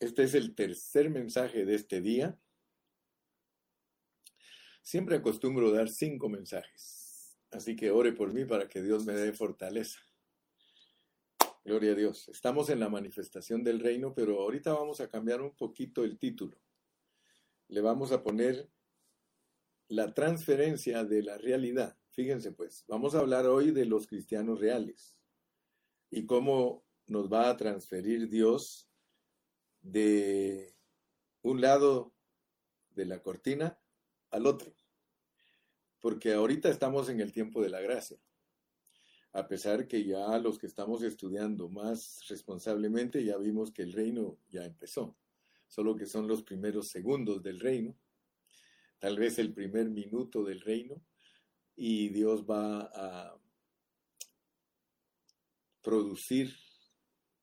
Este es el tercer mensaje de este día. Siempre acostumbro dar cinco mensajes, así que ore por mí para que Dios me dé fortaleza. Gloria a Dios. Estamos en la manifestación del reino, pero ahorita vamos a cambiar un poquito el título. Le vamos a poner la transferencia de la realidad. Fíjense pues, vamos a hablar hoy de los cristianos reales y cómo nos va a transferir Dios de un lado de la cortina al otro. Porque ahorita estamos en el tiempo de la gracia. A pesar que ya los que estamos estudiando más responsablemente ya vimos que el reino ya empezó. Solo que son los primeros segundos del reino. Tal vez el primer minuto del reino. Y Dios va a producir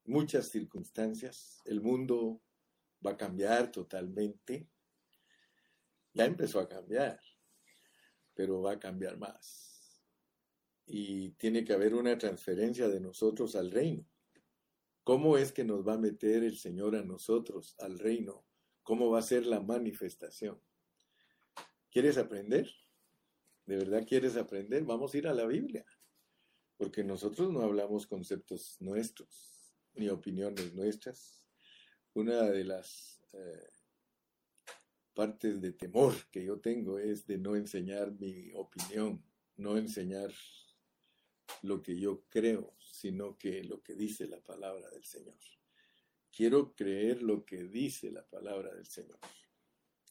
muchas circunstancias. El mundo va a cambiar totalmente. Ya empezó a cambiar, pero va a cambiar más. Y tiene que haber una transferencia de nosotros al reino. ¿Cómo es que nos va a meter el Señor a nosotros, al reino? ¿Cómo va a ser la manifestación? ¿Quieres aprender? ¿De verdad quieres aprender? Vamos a ir a la Biblia, porque nosotros no hablamos conceptos nuestros ni opiniones nuestras. Una de las eh, partes de temor que yo tengo es de no enseñar mi opinión, no enseñar lo que yo creo, sino que lo que dice la palabra del Señor. Quiero creer lo que dice la palabra del Señor.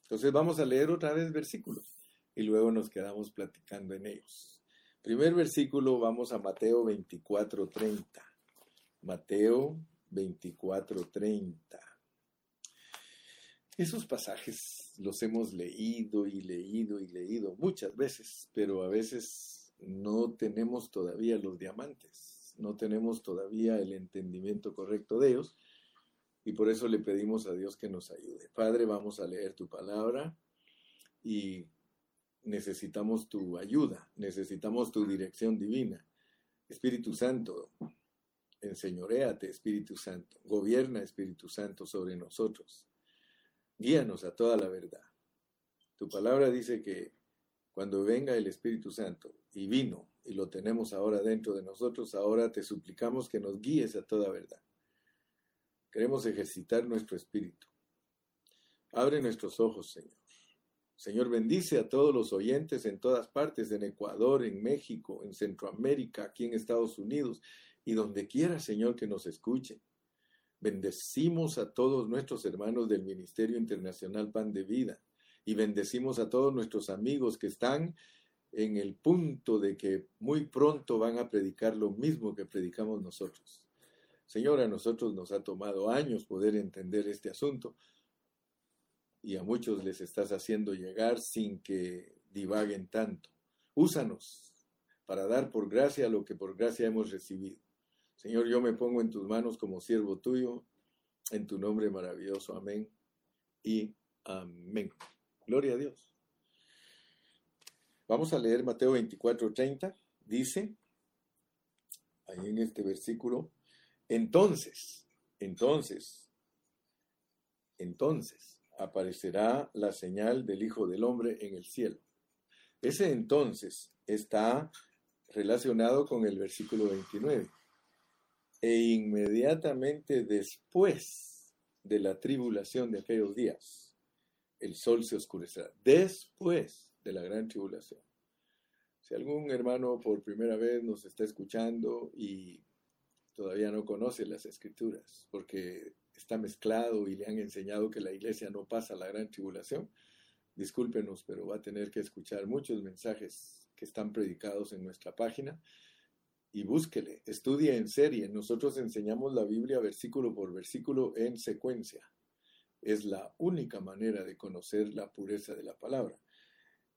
Entonces vamos a leer otra vez versículos y luego nos quedamos platicando en ellos. Primer versículo, vamos a Mateo 24, 30. Mateo 24:30. Esos pasajes los hemos leído y leído y leído muchas veces, pero a veces no tenemos todavía los diamantes, no tenemos todavía el entendimiento correcto de ellos y por eso le pedimos a Dios que nos ayude. Padre, vamos a leer tu palabra y necesitamos tu ayuda, necesitamos tu dirección divina. Espíritu Santo, enseñoreate, Espíritu Santo, gobierna, Espíritu Santo, sobre nosotros. Guíanos a toda la verdad. Tu palabra dice que cuando venga el Espíritu Santo, y vino, y lo tenemos ahora dentro de nosotros, ahora te suplicamos que nos guíes a toda verdad. Queremos ejercitar nuestro espíritu. Abre nuestros ojos, Señor. Señor, bendice a todos los oyentes en todas partes, en Ecuador, en México, en Centroamérica, aquí en Estados Unidos, y donde quiera, Señor, que nos escuchen. Bendecimos a todos nuestros hermanos del Ministerio Internacional Pan de Vida y bendecimos a todos nuestros amigos que están en el punto de que muy pronto van a predicar lo mismo que predicamos nosotros. Señor, a nosotros nos ha tomado años poder entender este asunto y a muchos les estás haciendo llegar sin que divaguen tanto. Úsanos para dar por gracia lo que por gracia hemos recibido. Señor, yo me pongo en tus manos como siervo tuyo, en tu nombre maravilloso. Amén y amén. Gloria a Dios. Vamos a leer Mateo 24, 30. Dice, ahí en este versículo, entonces, entonces, entonces aparecerá la señal del Hijo del Hombre en el cielo. Ese entonces está relacionado con el versículo 29 e inmediatamente después de la tribulación de aquellos días, el sol se oscurecerá. Después de la gran tribulación. Si algún hermano por primera vez nos está escuchando y todavía no conoce las escrituras, porque está mezclado y le han enseñado que la iglesia no pasa la gran tribulación, discúlpenos, pero va a tener que escuchar muchos mensajes que están predicados en nuestra página y búsquele, estudie en serie. Nosotros enseñamos la Biblia versículo por versículo en secuencia. Es la única manera de conocer la pureza de la palabra.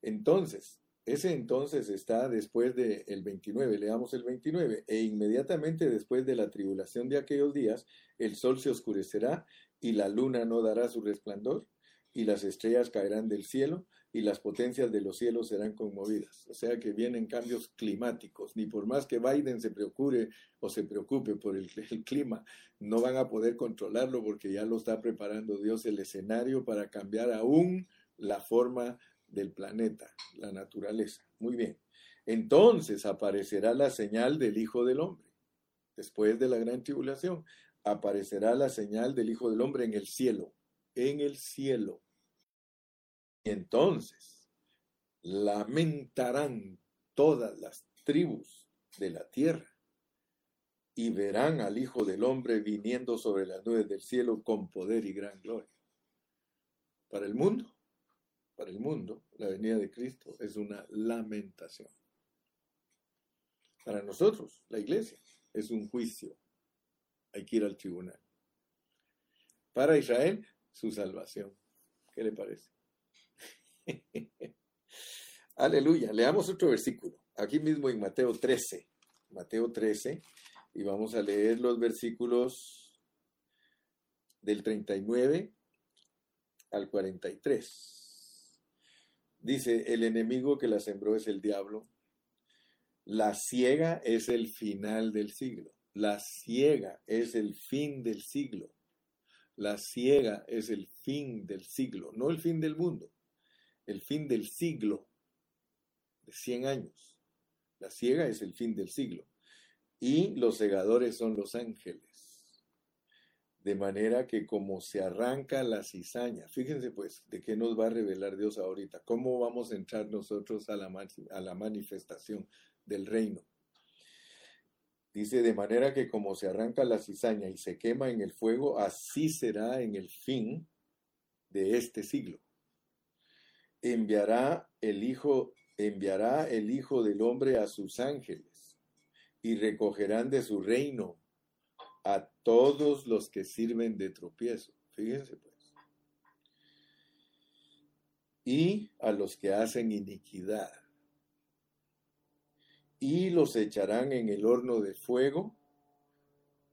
Entonces, ese entonces está después del el 29, leamos el 29, e inmediatamente después de la tribulación de aquellos días, el sol se oscurecerá y la luna no dará su resplandor y las estrellas caerán del cielo y las potencias de los cielos serán conmovidas. O sea que vienen cambios climáticos. Ni por más que Biden se preocupe o se preocupe por el, el, clima, no van a poder controlarlo porque ya lo está preparando Dios el escenario para cambiar aún la forma del planeta, la naturaleza. Muy bien. Entonces aparecerá la señal del Hijo del Hombre. Después de la gran tribulación, aparecerá la señal del Hijo del Hombre en el cielo. En el cielo entonces lamentarán todas las tribus de la tierra y verán al Hijo del Hombre viniendo sobre las nubes del cielo con poder y gran gloria. Para el mundo, para el mundo, la venida de Cristo es una lamentación. Para nosotros, la iglesia, es un juicio. Hay que ir al tribunal. Para Israel, su salvación. ¿Qué le parece? Aleluya. Leamos otro versículo. Aquí mismo en Mateo 13. Mateo 13. Y vamos a leer los versículos del 39 al 43. Dice, el enemigo que la sembró es el diablo. La ciega es el final del siglo. La ciega es el fin del siglo. La ciega es el fin del siglo, no el fin del mundo el fin del siglo, de 100 años. La ciega es el fin del siglo. Y los segadores son los ángeles. De manera que como se arranca la cizaña, fíjense pues de qué nos va a revelar Dios ahorita, cómo vamos a entrar nosotros a la, a la manifestación del reino. Dice, de manera que como se arranca la cizaña y se quema en el fuego, así será en el fin de este siglo enviará el Hijo, enviará el Hijo del Hombre a sus ángeles y recogerán de su reino a todos los que sirven de tropiezo. Fíjense pues. Y a los que hacen iniquidad. Y los echarán en el horno de fuego.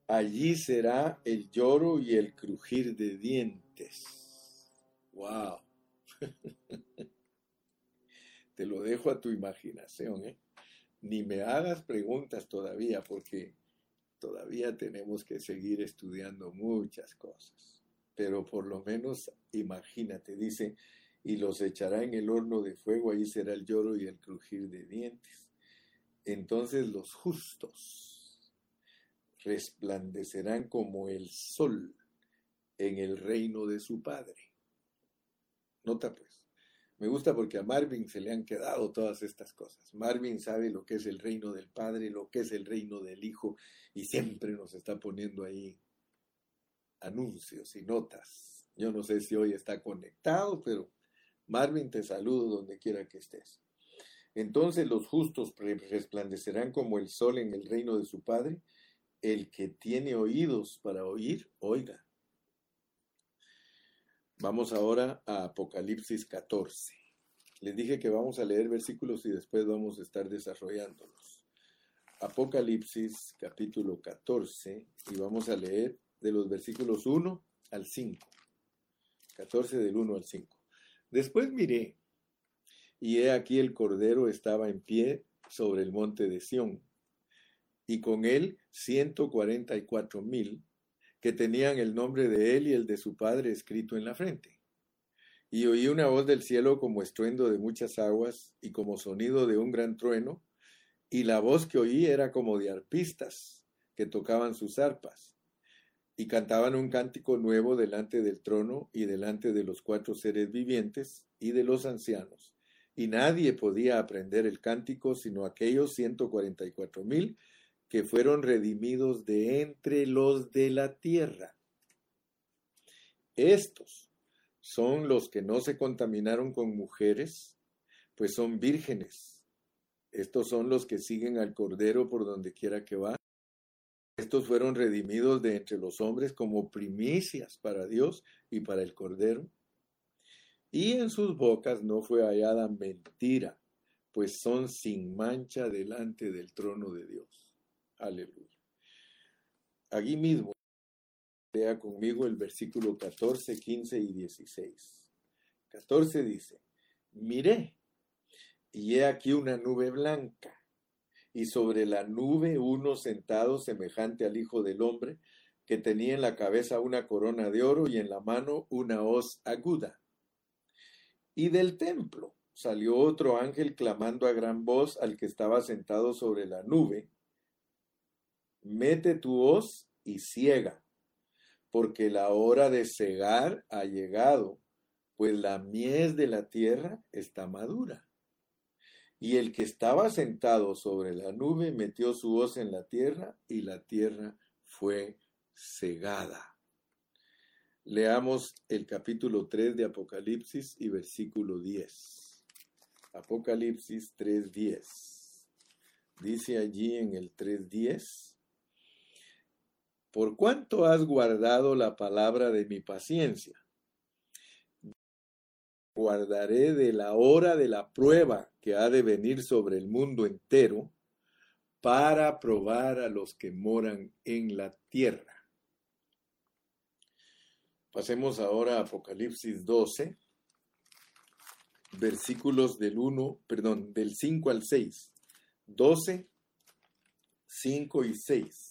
Allí será el lloro y el crujir de dientes. ¡Wow! Te lo dejo a tu imaginación, ¿eh? Ni me hagas preguntas todavía porque todavía tenemos que seguir estudiando muchas cosas. Pero por lo menos imagínate, dice, y los echará en el horno de fuego, ahí será el lloro y el crujir de dientes. Entonces los justos resplandecerán como el sol en el reino de su Padre. Nota pues. Me gusta porque a Marvin se le han quedado todas estas cosas. Marvin sabe lo que es el reino del Padre, lo que es el reino del Hijo, y siempre nos está poniendo ahí anuncios y notas. Yo no sé si hoy está conectado, pero Marvin te saludo donde quiera que estés. Entonces los justos resplandecerán como el sol en el reino de su Padre. El que tiene oídos para oír, oiga. Vamos ahora a Apocalipsis 14. Les dije que vamos a leer versículos y después vamos a estar desarrollándolos. Apocalipsis capítulo 14 y vamos a leer de los versículos 1 al 5. 14 del 1 al 5. Después miré y he aquí el Cordero estaba en pie sobre el monte de Sión y con él ciento cuarenta y cuatro mil que tenían el nombre de él y el de su padre escrito en la frente. Y oí una voz del cielo como estruendo de muchas aguas y como sonido de un gran trueno, y la voz que oí era como de arpistas que tocaban sus arpas, y cantaban un cántico nuevo delante del trono y delante de los cuatro seres vivientes y de los ancianos. Y nadie podía aprender el cántico sino aquellos ciento cuarenta y cuatro mil que fueron redimidos de entre los de la tierra. Estos son los que no se contaminaron con mujeres, pues son vírgenes. Estos son los que siguen al Cordero por donde quiera que va. Estos fueron redimidos de entre los hombres como primicias para Dios y para el Cordero. Y en sus bocas no fue hallada mentira, pues son sin mancha delante del trono de Dios. Aleluya. Aquí mismo, lea conmigo el versículo 14, 15 y 16. 14 dice, miré, y he aquí una nube blanca, y sobre la nube uno sentado semejante al Hijo del Hombre, que tenía en la cabeza una corona de oro y en la mano una hoz aguda. Y del templo salió otro ángel clamando a gran voz al que estaba sentado sobre la nube, Mete tu hoz y ciega, porque la hora de cegar ha llegado, pues la mies de la tierra está madura. Y el que estaba sentado sobre la nube metió su hoz en la tierra y la tierra fue cegada. Leamos el capítulo 3 de Apocalipsis y versículo 10. Apocalipsis 3.10. Dice allí en el 3.10, ¿por cuánto has guardado la palabra de mi paciencia? Guardaré de la hora de la prueba que ha de venir sobre el mundo entero para probar a los que moran en la tierra. Pasemos ahora a Apocalipsis 12, versículos del 1, perdón, del 5 al 6. 12, 5 y 6.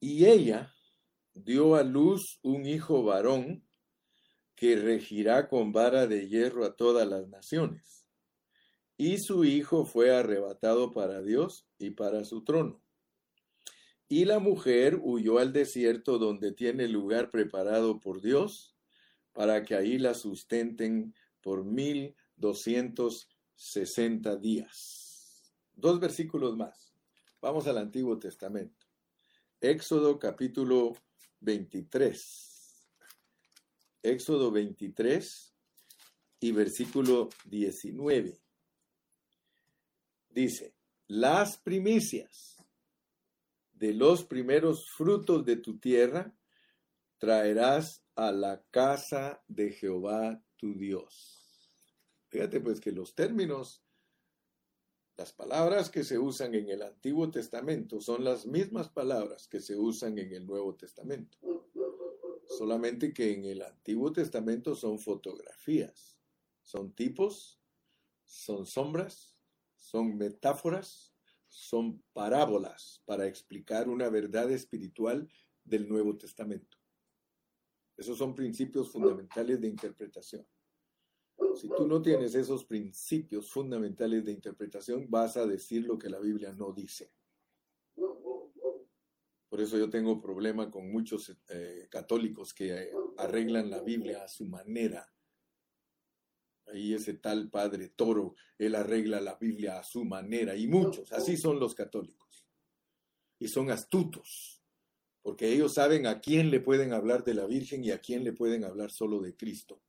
Y ella dio a luz un hijo varón que regirá con vara de hierro a todas las naciones. Y su hijo fue arrebatado para Dios y para su trono. Y la mujer huyó al desierto donde tiene lugar preparado por Dios, para que ahí la sustenten por mil doscientos sesenta días. Dos versículos más. Vamos al Antiguo Testamento. Éxodo capítulo 23. Éxodo 23 y versículo 19. Dice, las primicias de los primeros frutos de tu tierra traerás a la casa de Jehová tu Dios. Fíjate pues que los términos, las palabras que se usan en el Antiguo Testamento son las mismas palabras que se usan en el Nuevo Testamento. Solamente que en el Antiguo Testamento son fotografías, son tipos, son sombras, son metáforas, son parábolas para explicar una verdad espiritual del Nuevo Testamento. Esos son principios fundamentales de interpretación. Si tú no tienes esos principios fundamentales de interpretación, vas a decir lo que la Biblia no dice. Por eso yo tengo problema con muchos eh, católicos que arreglan la Biblia a su manera Ahí ese tal padre toro, él arregla la Biblia a su manera y muchos, así son los católicos. Y son astutos, porque ellos saben a quién le pueden hablar de la Virgen y a quién le pueden hablar solo de Cristo.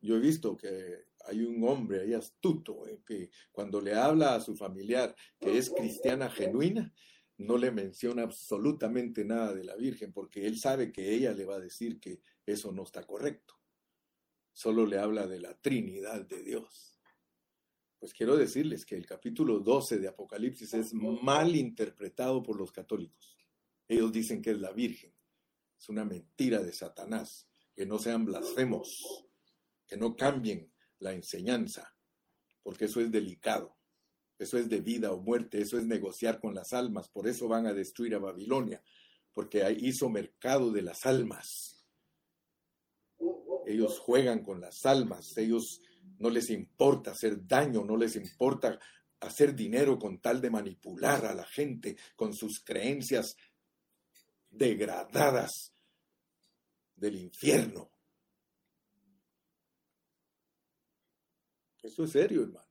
Yo he visto que hay un hombre ahí astuto eh, que cuando le habla a su familiar que es cristiana genuina, no le menciona absolutamente nada de la Virgen, porque él sabe que ella le va a decir que eso no está correcto solo le habla de la Trinidad de Dios. Pues quiero decirles que el capítulo 12 de Apocalipsis es mal interpretado por los católicos. Ellos dicen que es la Virgen. Es una mentira de Satanás. Que no sean blasfemos, que no cambien la enseñanza, porque eso es delicado. Eso es de vida o muerte, eso es negociar con las almas. Por eso van a destruir a Babilonia, porque hizo mercado de las almas ellos juegan con las almas, ellos no les importa hacer daño, no les importa hacer dinero con tal de manipular a la gente con sus creencias degradadas del infierno. Eso es serio, hermano.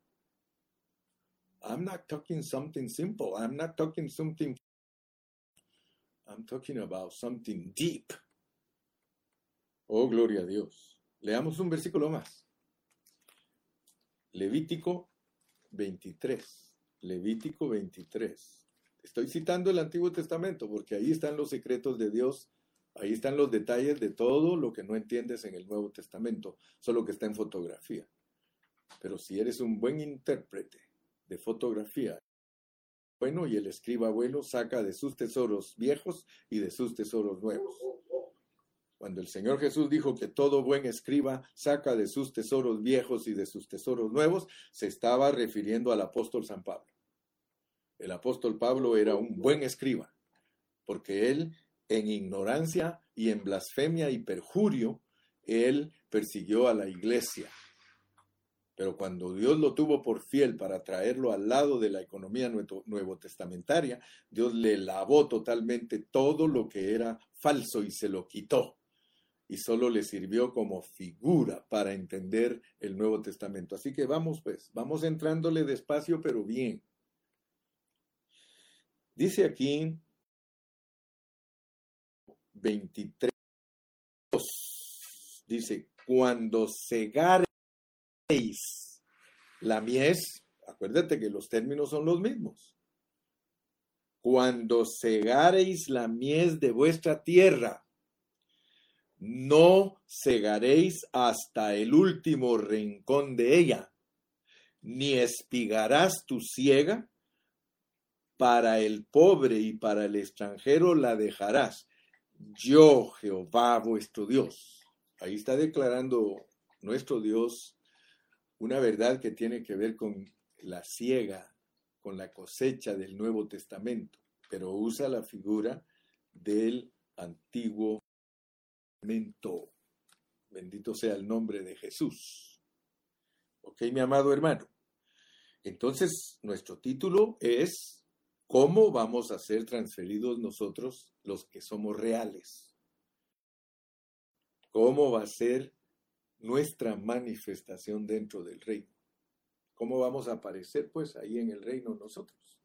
I'm not talking something simple. I'm not talking something. I'm talking about something deep. Oh, gloria a Dios. Leamos un versículo más. Levítico 23. Levítico 23. Estoy citando el Antiguo Testamento porque ahí están los secretos de Dios, ahí están los detalles de todo lo que no entiendes en el Nuevo Testamento, solo que está en fotografía. Pero si eres un buen intérprete de fotografía, bueno, y el escriba bueno saca de sus tesoros viejos y de sus tesoros nuevos. Cuando el Señor Jesús dijo que todo buen escriba saca de sus tesoros viejos y de sus tesoros nuevos, se estaba refiriendo al apóstol San Pablo. El apóstol Pablo era un buen escriba, porque él en ignorancia y en blasfemia y perjurio, él persiguió a la iglesia. Pero cuando Dios lo tuvo por fiel para traerlo al lado de la economía nuevo testamentaria, Dios le lavó totalmente todo lo que era falso y se lo quitó. Y solo le sirvió como figura para entender el Nuevo Testamento. Así que vamos pues, vamos entrándole despacio pero bien. Dice aquí 23, dice, cuando la mies, acuérdate que los términos son los mismos. Cuando segareis la mies de vuestra tierra, no segaréis hasta el último rincón de ella, ni espigarás tu siega, para el pobre y para el extranjero la dejarás yo Jehová vuestro Dios. Ahí está declarando nuestro Dios una verdad que tiene que ver con la siega, con la cosecha del Nuevo Testamento, pero usa la figura del Antiguo Testamento. Bendito sea el nombre de Jesús. Ok, mi amado hermano. Entonces, nuestro título es ¿Cómo vamos a ser transferidos nosotros los que somos reales? ¿Cómo va a ser nuestra manifestación dentro del reino? ¿Cómo vamos a aparecer pues ahí en el reino nosotros?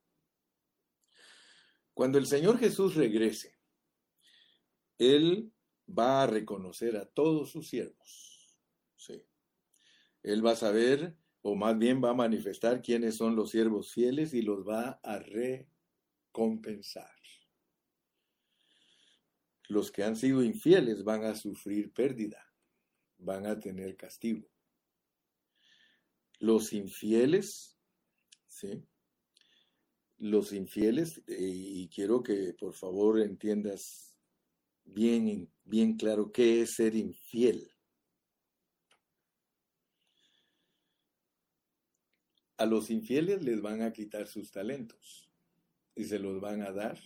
Cuando el Señor Jesús regrese, Él va a reconocer a todos sus siervos. Sí. Él va a saber, o más bien va a manifestar quiénes son los siervos fieles y los va a reconocer compensar. Los que han sido infieles van a sufrir pérdida, van a tener castigo. Los infieles, ¿sí? Los infieles, eh, y quiero que por favor entiendas bien, bien claro qué es ser infiel. A los infieles les van a quitar sus talentos y se los van a dar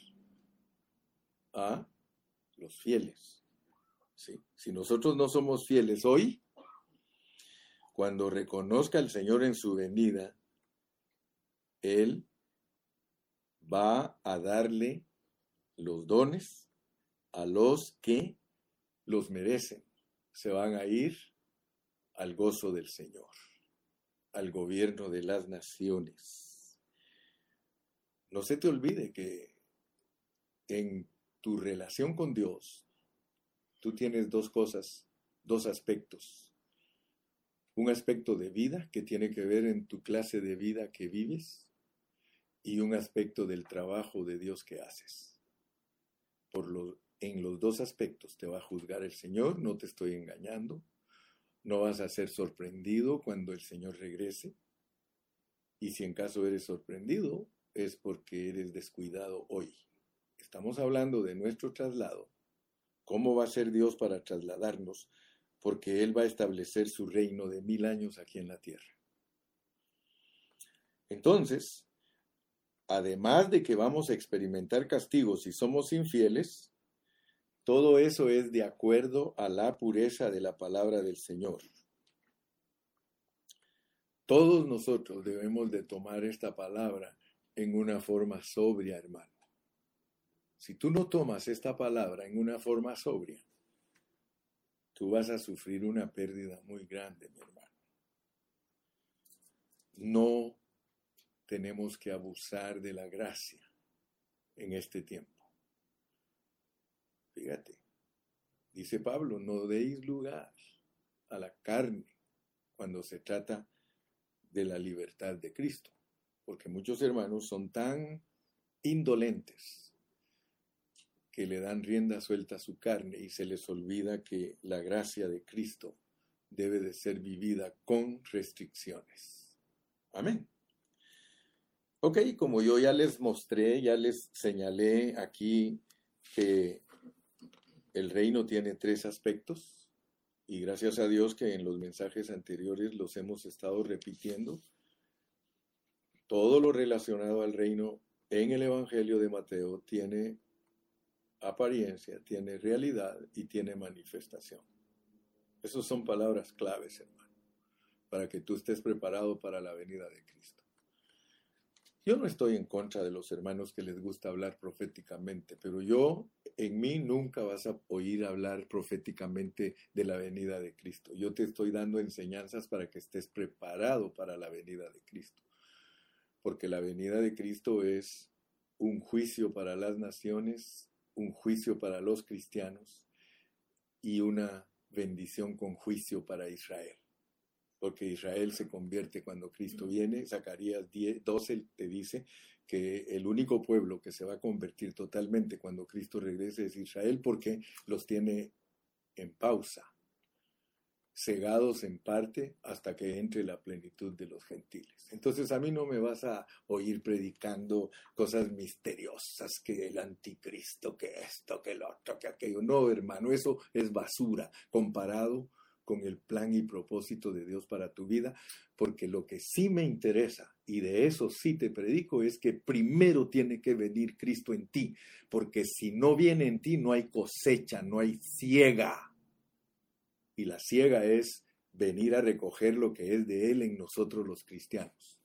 a los fieles. Si nosotros no somos fieles hoy, cuando reconozca al Señor en su venida, Él va a darle los dones a los que los merecen. Se van a ir al gozo del Señor, al gobierno de las naciones. No se te olvide que en tu relación con Dios, tú tienes dos cosas, dos aspectos. Un aspecto de vida que tiene que ver en tu clase de vida que vives y un aspecto del trabajo de Dios que haces. Por lo, en los dos aspectos te va a juzgar el Señor, no te estoy engañando, no vas a ser sorprendido cuando el Señor regrese. Y si en caso eres sorprendido, es porque eres descuidado hoy. Estamos hablando de nuestro traslado. ¿Cómo va a ser Dios para trasladarnos? Porque Él va a establecer su reino de mil años aquí en la tierra. Entonces, además de que vamos a experimentar castigos si somos infieles, todo eso es de acuerdo a la pureza de la palabra del Señor. Todos nosotros debemos de tomar esta palabra en una forma sobria, hermano. Si tú no tomas esta palabra en una forma sobria, tú vas a sufrir una pérdida muy grande, mi hermano. No tenemos que abusar de la gracia en este tiempo. Fíjate, dice Pablo, no deis lugar a la carne cuando se trata de la libertad de Cristo porque muchos hermanos son tan indolentes que le dan rienda suelta a su carne y se les olvida que la gracia de Cristo debe de ser vivida con restricciones. Amén. Ok, como yo ya les mostré, ya les señalé aquí que el reino tiene tres aspectos y gracias a Dios que en los mensajes anteriores los hemos estado repitiendo. Todo lo relacionado al reino en el Evangelio de Mateo tiene apariencia, tiene realidad y tiene manifestación. Esas son palabras claves, hermano, para que tú estés preparado para la venida de Cristo. Yo no estoy en contra de los hermanos que les gusta hablar proféticamente, pero yo en mí nunca vas a oír hablar proféticamente de la venida de Cristo. Yo te estoy dando enseñanzas para que estés preparado para la venida de Cristo. Porque la venida de Cristo es un juicio para las naciones, un juicio para los cristianos y una bendición con juicio para Israel porque Israel se convierte cuando Cristo viene. Zacarías 10, 12 te dice que el único pueblo que se va a convertir totalmente cuando Cristo regrese es Israel porque los tiene en pausa, cegados en parte hasta que entre la plenitud de los gentiles. Entonces a mí no me vas a oír predicando cosas misteriosas, que el anticristo, que esto, que lo otro, que aquello. No, hermano, eso es basura comparado con el plan y propósito de Dios para tu vida, porque lo que sí me interesa, y de eso sí te predico, es que primero tiene que venir Cristo en ti, porque si no viene en ti no hay cosecha, no hay ciega. Y la ciega es venir a recoger lo que es de Él en nosotros los cristianos.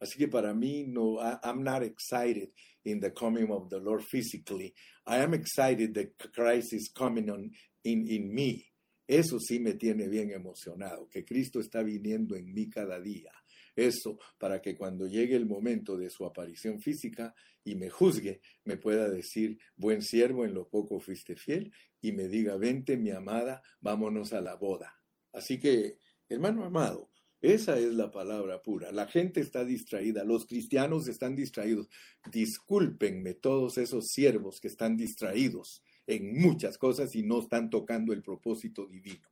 Así que para mí, no, I'm not excited in the coming of the Lord physically. I am excited that Christ is coming on in, in me. Eso sí me tiene bien emocionado, que Cristo está viniendo en mí cada día. Eso para que cuando llegue el momento de su aparición física y me juzgue, me pueda decir, buen siervo, en lo poco fuiste fiel, y me diga, vente mi amada, vámonos a la boda. Así que, hermano amado, esa es la palabra pura. La gente está distraída, los cristianos están distraídos. Discúlpenme todos esos siervos que están distraídos en muchas cosas y no están tocando el propósito divino.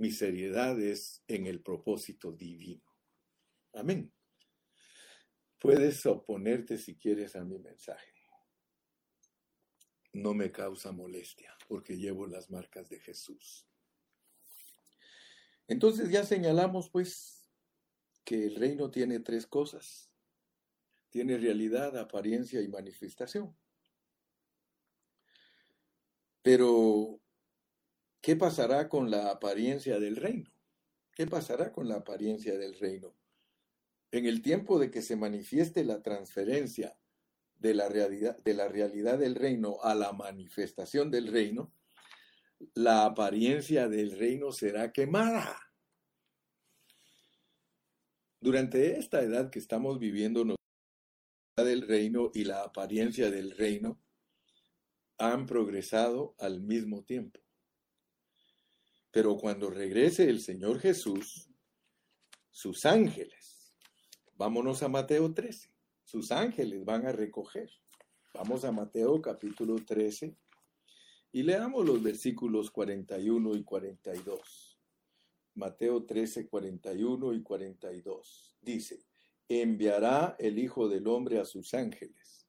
Mi seriedad es en el propósito divino. Amén. Puedes oponerte si quieres a mi mensaje. No me causa molestia porque llevo las marcas de Jesús. Entonces ya señalamos pues que el reino tiene tres cosas. Tiene realidad, apariencia y manifestación. Pero, ¿qué pasará con la apariencia del reino? ¿Qué pasará con la apariencia del reino? En el tiempo de que se manifieste la transferencia de la realidad, de la realidad del reino a la manifestación del reino, la apariencia del reino será quemada. Durante esta edad que estamos viviendo, la del reino y la apariencia del reino han progresado al mismo tiempo. Pero cuando regrese el Señor Jesús, sus ángeles, vámonos a Mateo 13, sus ángeles van a recoger. Vamos a Mateo capítulo 13 y leamos los versículos 41 y 42. Mateo 13, 41 y 42. Dice, enviará el Hijo del Hombre a sus ángeles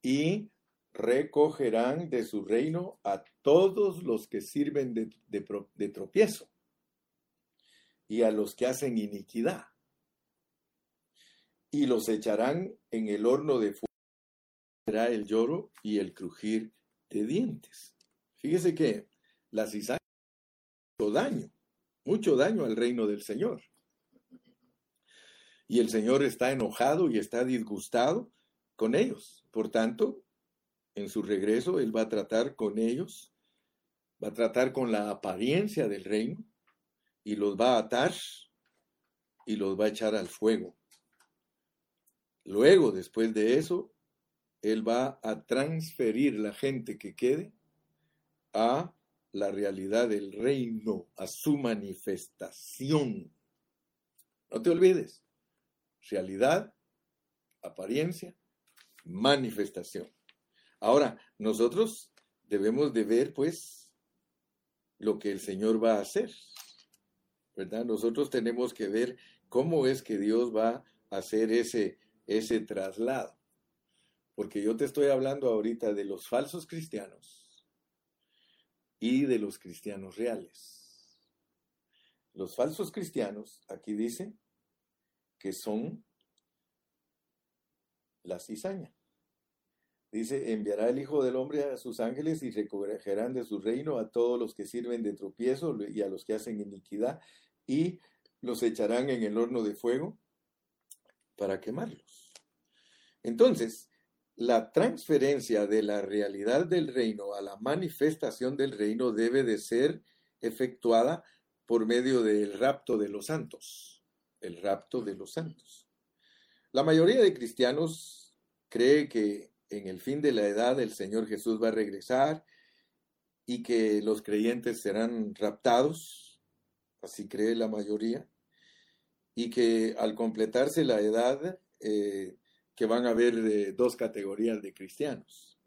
y recogerán de su reino a todos los que sirven de, tropiezo y a los que hacen iniquidad. Y los echarán en el horno de fuego. Será el lloro y el crujir de dientes. Fíjese que la cizaña mucho daño, mucho daño al reino del Señor. Y el Señor está enojado y está disgustado con ellos. Por tanto, en su regreso, Él va a tratar con ellos, va a tratar con la apariencia del reino y los va a atar y los va a echar al fuego. Luego, después de eso, Él va a transferir la gente que quede a la realidad del reino, a su manifestación. No te olvides, realidad, apariencia, manifestación. Ahora, nosotros debemos de ver, pues, lo que el Señor va a hacer, ¿verdad? Nosotros tenemos que ver cómo es que Dios va a hacer ese, ese traslado. Porque yo te estoy hablando ahorita de los falsos cristianos y de los cristianos reales. Los falsos cristianos, aquí dice, que son la cizaña. Dice, enviará el Hijo del Hombre a sus ángeles y recogerán de su reino a todos los que sirven de tropiezo y a los que hacen iniquidad y los echarán en el horno de fuego para quemarlos. Entonces, la transferencia de la realidad del reino a la manifestación del reino debe de ser efectuada por medio del rapto de los santos, el rapto de los santos. La mayoría de cristianos cree que en el fin de la edad el Señor Jesús va a regresar y que los creyentes serán raptados, así cree la mayoría, y que al completarse la edad eh, que van a haber dos categorías de cristianos.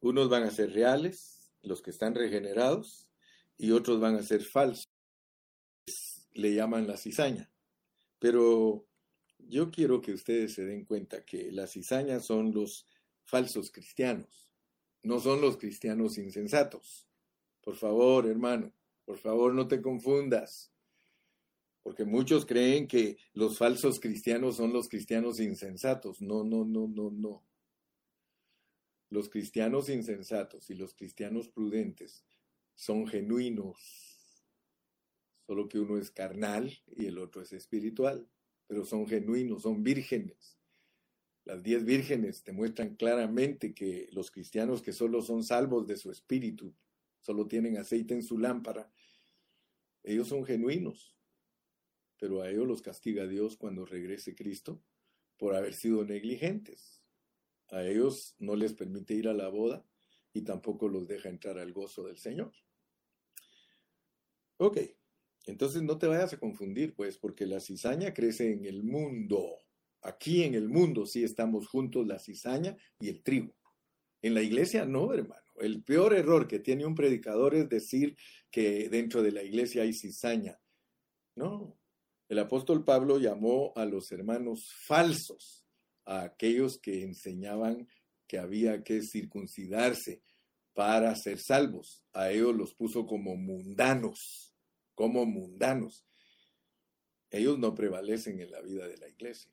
Unos van a ser reales, los que están regenerados, y otros van a ser falsos. Le llaman la cizaña. Pero yo quiero que ustedes se den cuenta que la cizaña son los falsos cristianos, no son los cristianos insensatos. Por favor, hermano, por favor no te confundas. Porque muchos creen que los falsos cristianos son los cristianos insensatos. No, no, no, no, no. Los cristianos insensatos y los cristianos prudentes son genuinos. Solo que uno es carnal y el otro es espiritual. Pero son genuinos, son vírgenes. Las diez vírgenes te muestran claramente que los cristianos que solo son salvos de su espíritu, solo tienen aceite en su lámpara, ellos son genuinos pero a ellos los castiga Dios cuando regrese Cristo por haber sido negligentes. A ellos no les permite ir a la boda y tampoco los deja entrar al gozo del Señor. Ok, entonces no te vayas a confundir, pues, porque la cizaña crece en el mundo. Aquí en el mundo sí estamos juntos la cizaña y el trigo. En la iglesia no, hermano. El peor error que tiene un predicador es decir que dentro de la iglesia hay cizaña. No, el apóstol Pablo llamó a los hermanos falsos, a aquellos que enseñaban que había que circuncidarse para ser salvos. A ellos los puso como mundanos, como mundanos. Ellos no prevalecen en la vida de la iglesia.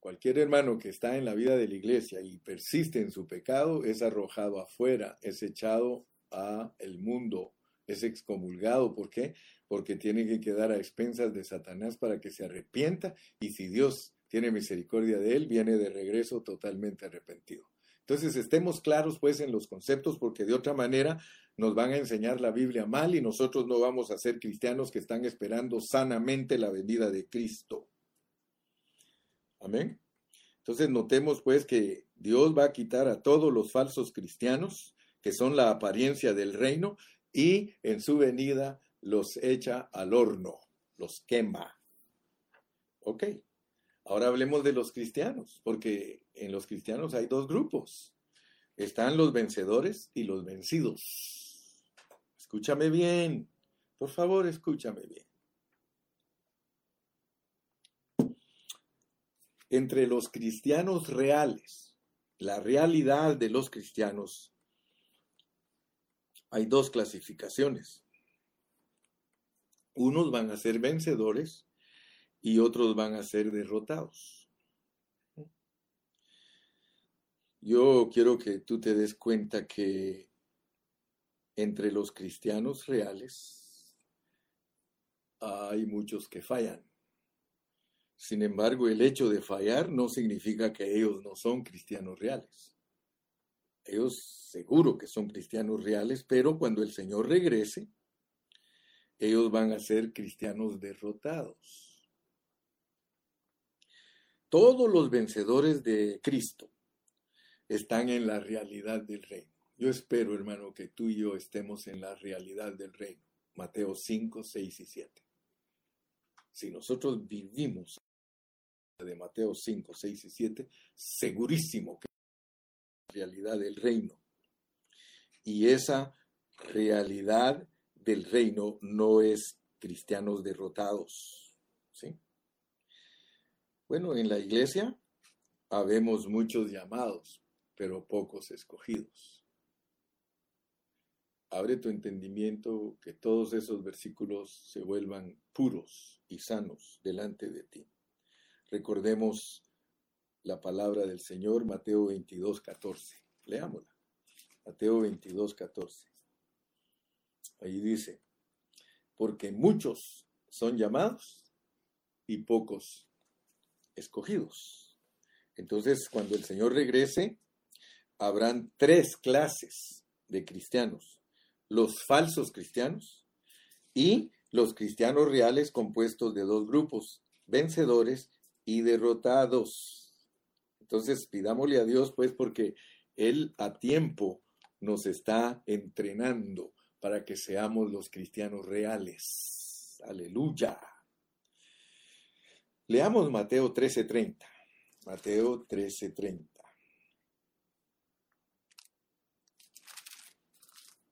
Cualquier hermano que está en la vida de la iglesia y persiste en su pecado es arrojado afuera, es echado a el mundo, es excomulgado. ¿Por qué? porque tiene que quedar a expensas de Satanás para que se arrepienta y si Dios tiene misericordia de él, viene de regreso totalmente arrepentido. Entonces estemos claros pues en los conceptos porque de otra manera nos van a enseñar la Biblia mal y nosotros no vamos a ser cristianos que están esperando sanamente la venida de Cristo. Amén. Entonces notemos pues que Dios va a quitar a todos los falsos cristianos que son la apariencia del reino y en su venida los echa al horno, los quema. Ok, ahora hablemos de los cristianos, porque en los cristianos hay dos grupos. Están los vencedores y los vencidos. Escúchame bien, por favor, escúchame bien. Entre los cristianos reales, la realidad de los cristianos, hay dos clasificaciones. Unos van a ser vencedores y otros van a ser derrotados. Yo quiero que tú te des cuenta que entre los cristianos reales hay muchos que fallan. Sin embargo, el hecho de fallar no significa que ellos no son cristianos reales. Ellos seguro que son cristianos reales, pero cuando el Señor regrese, ellos van a ser cristianos derrotados. Todos los vencedores de Cristo están en la realidad del reino. Yo espero, hermano, que tú y yo estemos en la realidad del reino. Mateo 5, 6 y 7. Si nosotros vivimos de Mateo 5, 6 y 7, segurísimo que es la realidad del reino. Y esa realidad del reino no es cristianos derrotados. ¿sí? Bueno, en la iglesia habemos muchos llamados, pero pocos escogidos. Abre tu entendimiento, que todos esos versículos se vuelvan puros y sanos delante de ti. Recordemos la palabra del Señor, Mateo 22, 14. Leámosla. Mateo 22, 14. Ahí dice, porque muchos son llamados y pocos escogidos. Entonces, cuando el Señor regrese, habrán tres clases de cristianos. Los falsos cristianos y los cristianos reales compuestos de dos grupos, vencedores y derrotados. Entonces, pidámosle a Dios, pues, porque Él a tiempo nos está entrenando para que seamos los cristianos reales. Aleluya. Leamos Mateo 13:30. Mateo 13:30.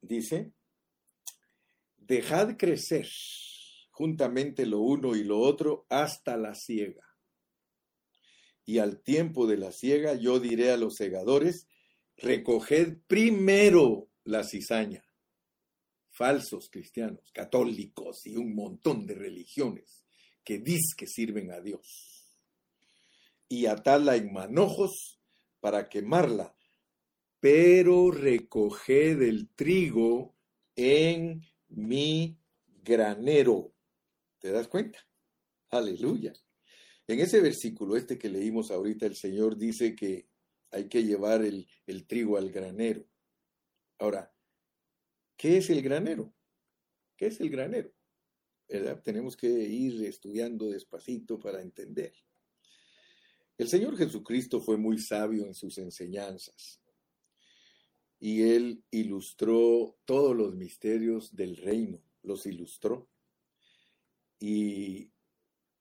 Dice, dejad crecer juntamente lo uno y lo otro hasta la siega. Y al tiempo de la siega yo diré a los segadores, recoged primero la cizaña. Falsos cristianos, católicos y un montón de religiones que dis que sirven a Dios. Y atadla en manojos para quemarla, pero recoged el trigo en mi granero. ¿Te das cuenta? Aleluya. En ese versículo, este que leímos ahorita, el Señor dice que hay que llevar el, trigo al granero. Ahora, ¿qué es el granero? ¿Qué es el granero? Tenemos que ir estudiando despacito para entender. El Señor Jesucristo fue muy sabio en sus enseñanzas y él ilustró todos los misterios del reino, los ilustró. Y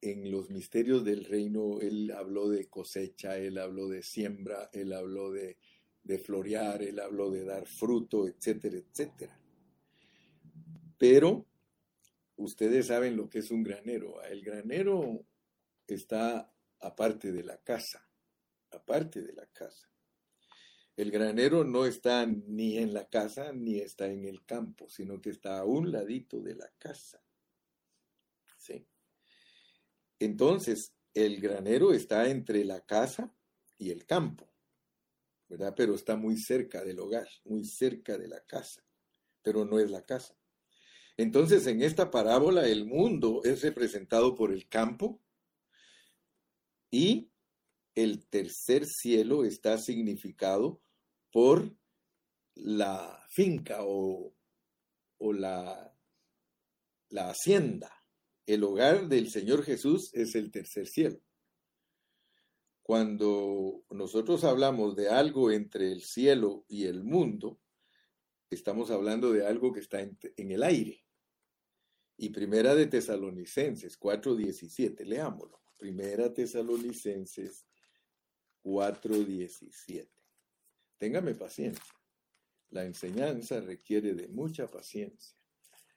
en los misterios del reino, él habló de cosecha, él habló de siembra, él habló de, florear, él habló de dar fruto, etcétera, etcétera. Pero ustedes saben lo que es un granero. El granero está aparte de la casa, aparte de la casa. El granero no está ni en la casa ni está en el campo, sino que está a un ladito de la casa. ¿Sí? Entonces, el granero está entre la casa y el campo, ¿verdad? Pero está muy cerca del hogar, muy cerca de la casa, pero no es la casa. Entonces, en esta parábola, el mundo es representado por el campo y el tercer cielo está significado por la finca o, o la, la hacienda. El hogar del Señor Jesús es el tercer cielo. Cuando nosotros hablamos de algo entre el cielo y el mundo, estamos hablando de algo que está en, el aire. Y Primera de Tesalonicenses 4:17, leámoslo. Primera Tesalonicenses 4:17. Téngame paciencia. La enseñanza requiere de mucha paciencia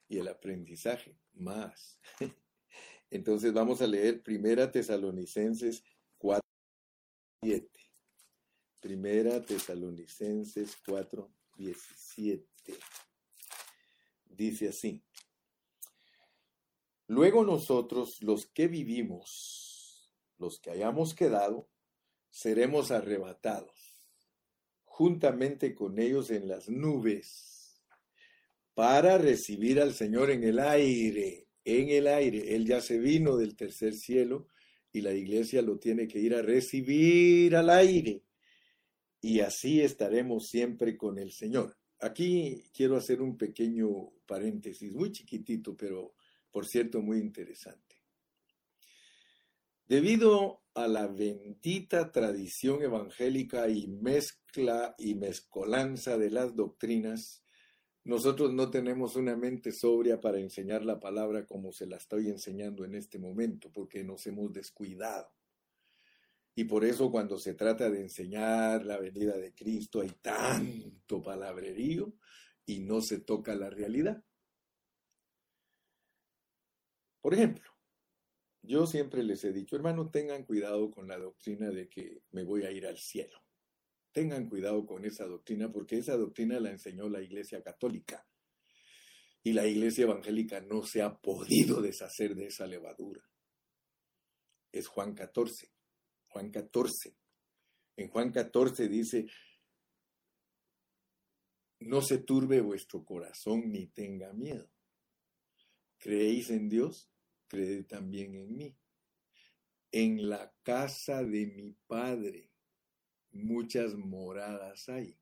y el aprendizaje más. Entonces vamos a leer Primera Tesalonicenses 4, 7. Primera Tesalonicenses 4, 17. Dice así. Luego nosotros, los que vivimos, los que hayamos quedado, seremos arrebatados juntamente con ellos en las nubes para recibir al Señor en el aire en el aire. Él ya se vino del tercer cielo y la iglesia lo tiene que ir a recibir al aire. Y así estaremos siempre con el Señor. Aquí quiero hacer un pequeño paréntesis, muy chiquitito, pero por cierto muy interesante. Debido a la bendita tradición evangélica y mezcla y mezcolanza de las doctrinas, nosotros no tenemos una mente sobria para enseñar la palabra como se la estoy enseñando en este momento, porque nos hemos descuidado. Y por eso cuando se trata de enseñar la venida de Cristo hay tanto palabrerío y no se toca la realidad. Por ejemplo, yo siempre les he dicho, hermano, tengan cuidado con la doctrina de que me voy a ir al cielo. Tengan cuidado con esa doctrina porque esa doctrina la enseñó la Iglesia Católica Y la iglesia evangélica no se ha podido deshacer de esa levadura. Es Juan 14. Juan 14. En Juan 14 dice, no se turbe vuestro corazón ni tenga miedo. ¿Creéis en Dios? Creed también en mí. En la casa de mi Padre muchas moradas hay.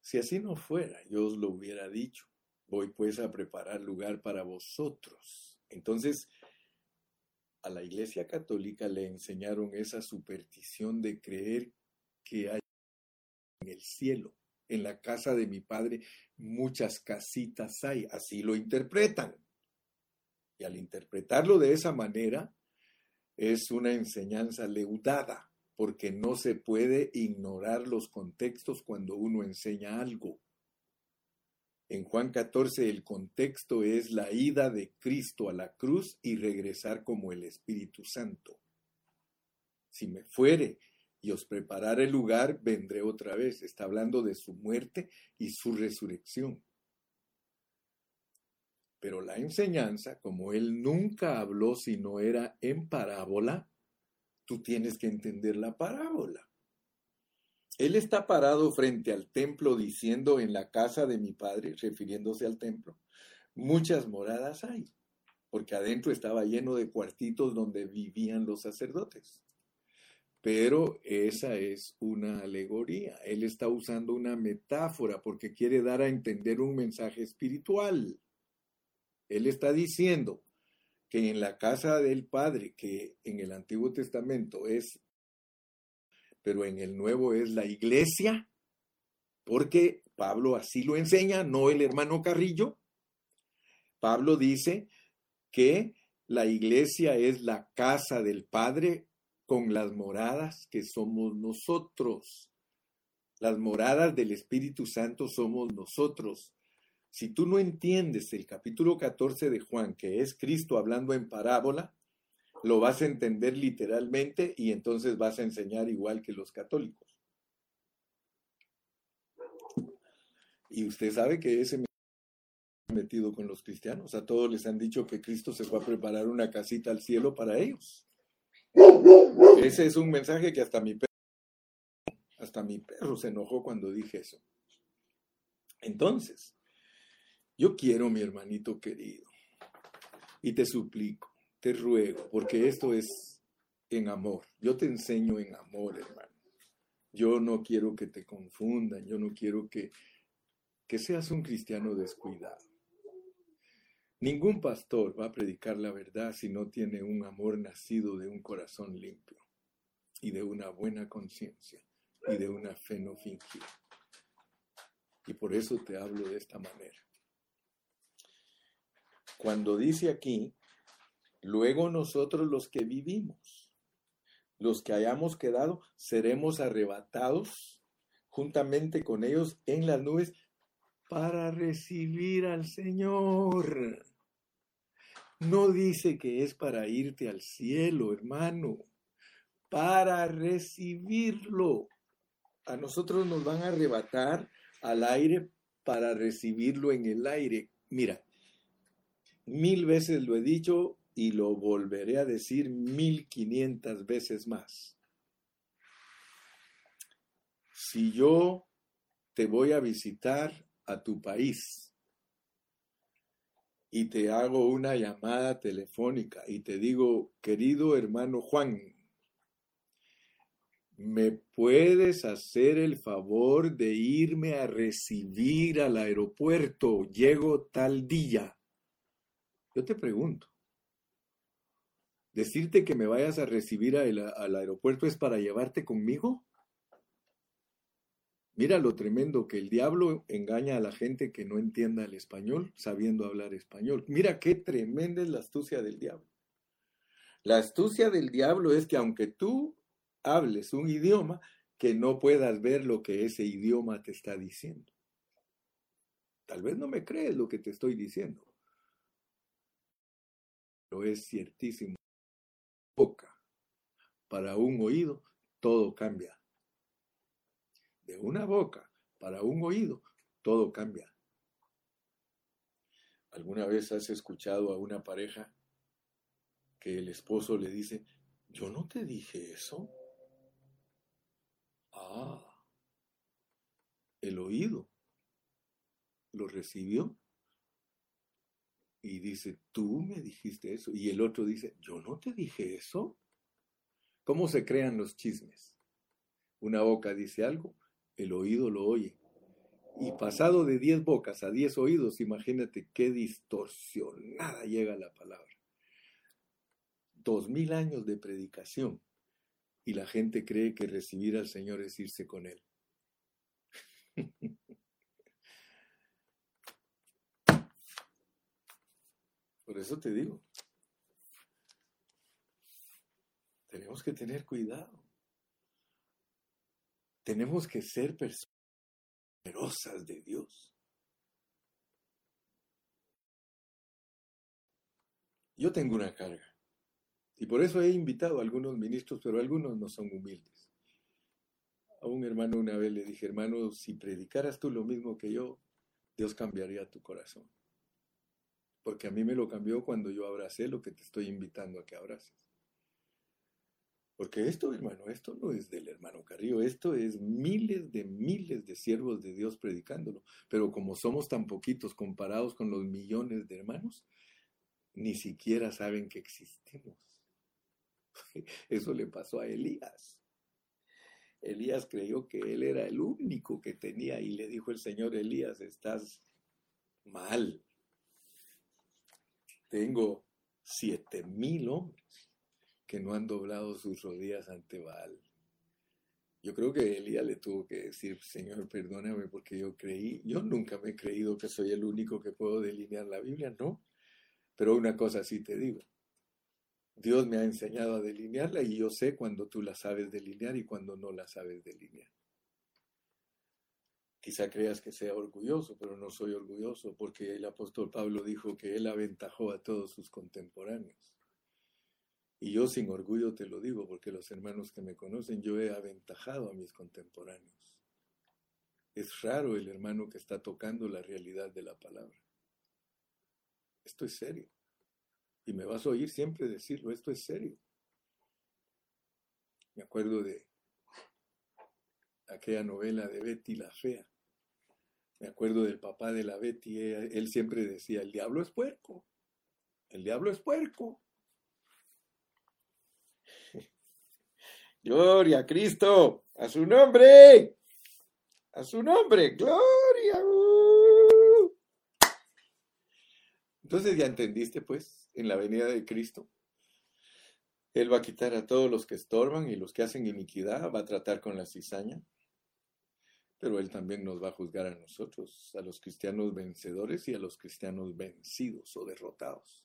Si así no fuera, yo os lo hubiera dicho. Voy pues a preparar lugar para vosotros. Entonces, a la Iglesia Católica le enseñaron esa superstición de creer que hay en el cielo, en la casa de mi Padre, muchas casitas hay. Así lo interpretan. Y al interpretarlo de esa manera, es una enseñanza leudada porque no se puede ignorar los contextos cuando uno enseña algo. En Juan 14 el contexto es la ida de Cristo a la cruz y regresar como el Espíritu Santo. Si me fuere y os preparare el lugar, vendré otra vez. Está hablando de su muerte y su resurrección. Pero la enseñanza, como él nunca habló si no era en parábola, tú tienes que entender la parábola. Él está parado frente al templo diciendo en la casa de mi padre, refiriéndose al templo, muchas moradas hay, porque adentro estaba lleno de cuartitos donde vivían los sacerdotes. Pero esa es una alegoría. Él está usando una metáfora porque quiere dar a entender un mensaje espiritual. Él está diciendo, que en la casa del Padre, que en el Antiguo Testamento es, pero en el Nuevo es la iglesia, porque Pablo así lo enseña, no el hermano Carrillo. Pablo dice que la iglesia es la casa del Padre con las moradas que somos nosotros. Las moradas del Espíritu Santo somos nosotros. Si tú no entiendes el capítulo 14 de Juan, que es Cristo hablando en parábola, lo vas a entender literalmente y entonces vas a enseñar igual que los católicos. Y usted sabe que ese metido con los cristianos. A todos les han dicho que Cristo se fue a preparar una casita al cielo para ellos. Ese es un mensaje que hasta mi perro, hasta mi perro se enojó cuando dije eso. Entonces, yo quiero, mi hermanito querido, y te suplico, te ruego, porque esto es en amor. Yo te enseño en amor, hermano. Yo no quiero que te confundan, yo no quiero que, que seas un cristiano descuidado. Ningún pastor va a predicar la verdad si no tiene un amor nacido de un corazón limpio y de una buena conciencia y de una fe no fingida. Y por eso te hablo de esta manera. Cuando dice aquí, luego nosotros los que vivimos, los que hayamos quedado, seremos arrebatados juntamente con ellos en las nubes para recibir al Señor. No dice que es para irte al cielo, hermano, para recibirlo. A nosotros nos van a arrebatar al aire para recibirlo en el aire. Mira, Mil veces lo he dicho y lo volveré a decir mil quinientas veces más. Si yo te voy a visitar a tu país y te hago una llamada telefónica y te digo, querido hermano Juan, ¿me puedes hacer el favor de irme a recibir al aeropuerto? Llego tal día. Yo te pregunto, ¿decirte que me vayas a recibir al aeropuerto es para llevarte conmigo? Mira lo tremendo que el diablo engaña a la gente que no entienda el español sabiendo hablar español. Mira qué tremenda es la astucia del diablo. La astucia del diablo es que aunque tú hables un idioma, que no puedas ver lo que ese idioma te está diciendo. Tal vez no me crees lo que te estoy diciendo, pero es ciertísimo. Boca para un oído, todo cambia. De una boca para un oído, todo cambia. ¿Alguna vez has escuchado a una pareja que el esposo le dice, yo no te dije eso? Ah, el oído lo recibió y dice, tú me dijiste eso. Y el otro dice, yo no te dije eso. ¿Cómo se crean los chismes? Una boca dice algo, el oído lo oye. Y pasado de diez bocas a diez oídos, imagínate qué distorsionada llega la palabra. Dos mil años de predicación y la gente cree que recibir al Señor es irse con Él. Por eso te digo, tenemos que tener cuidado. Tenemos que ser personas poderosas de Dios. Yo tengo una carga. Y por eso he invitado a algunos ministros, pero algunos no son humildes. A un hermano una vez le dije, hermano, si predicaras tú lo mismo que yo, Dios cambiaría tu corazón porque a mí me lo cambió cuando yo abracé lo que te estoy invitando a que abraces. Porque esto, hermano, esto no es del hermano Carrillo, esto es miles de miles de siervos de Dios predicándolo. Pero como somos tan poquitos comparados con los millones de hermanos, ni siquiera saben que existimos. Eso le pasó a Elías. Elías creyó que él era el único que tenía y le dijo el Señor Elías, estás mal. Tengo siete mil hombres que no han doblado sus rodillas ante Baal. Yo creo que Elías le tuvo que decir, Señor, perdóname porque yo creí, yo nunca me he creído que soy el único que puedo delinear la Biblia, no. Pero una cosa sí te digo, Dios me ha enseñado a delinearla y yo sé cuando tú la sabes delinear y cuando no la sabes delinear. Quizá creas que sea orgulloso, pero no soy orgulloso porque el apóstol Pablo dijo que él aventajó a todos sus contemporáneos. Y yo sin orgullo te lo digo porque los hermanos que me conocen, yo he aventajado a mis contemporáneos. Es raro el hermano que está tocando la realidad de la palabra. Esto es serio. Y me vas a oír siempre decirlo, esto es serio. Me acuerdo de aquella novela de Betty la Fea. Me acuerdo del papá de la Betty, él siempre decía, el diablo es puerco, el diablo es puerco. Gloria a Cristo, a su nombre, a su nombre, gloria. Entonces ya entendiste pues, en la venida de Cristo, Él va a quitar a todos los que estorban y los que hacen iniquidad, va a tratar con la cizaña, pero Él también nos va a juzgar a nosotros, a los cristianos vencedores y a los cristianos vencidos o derrotados.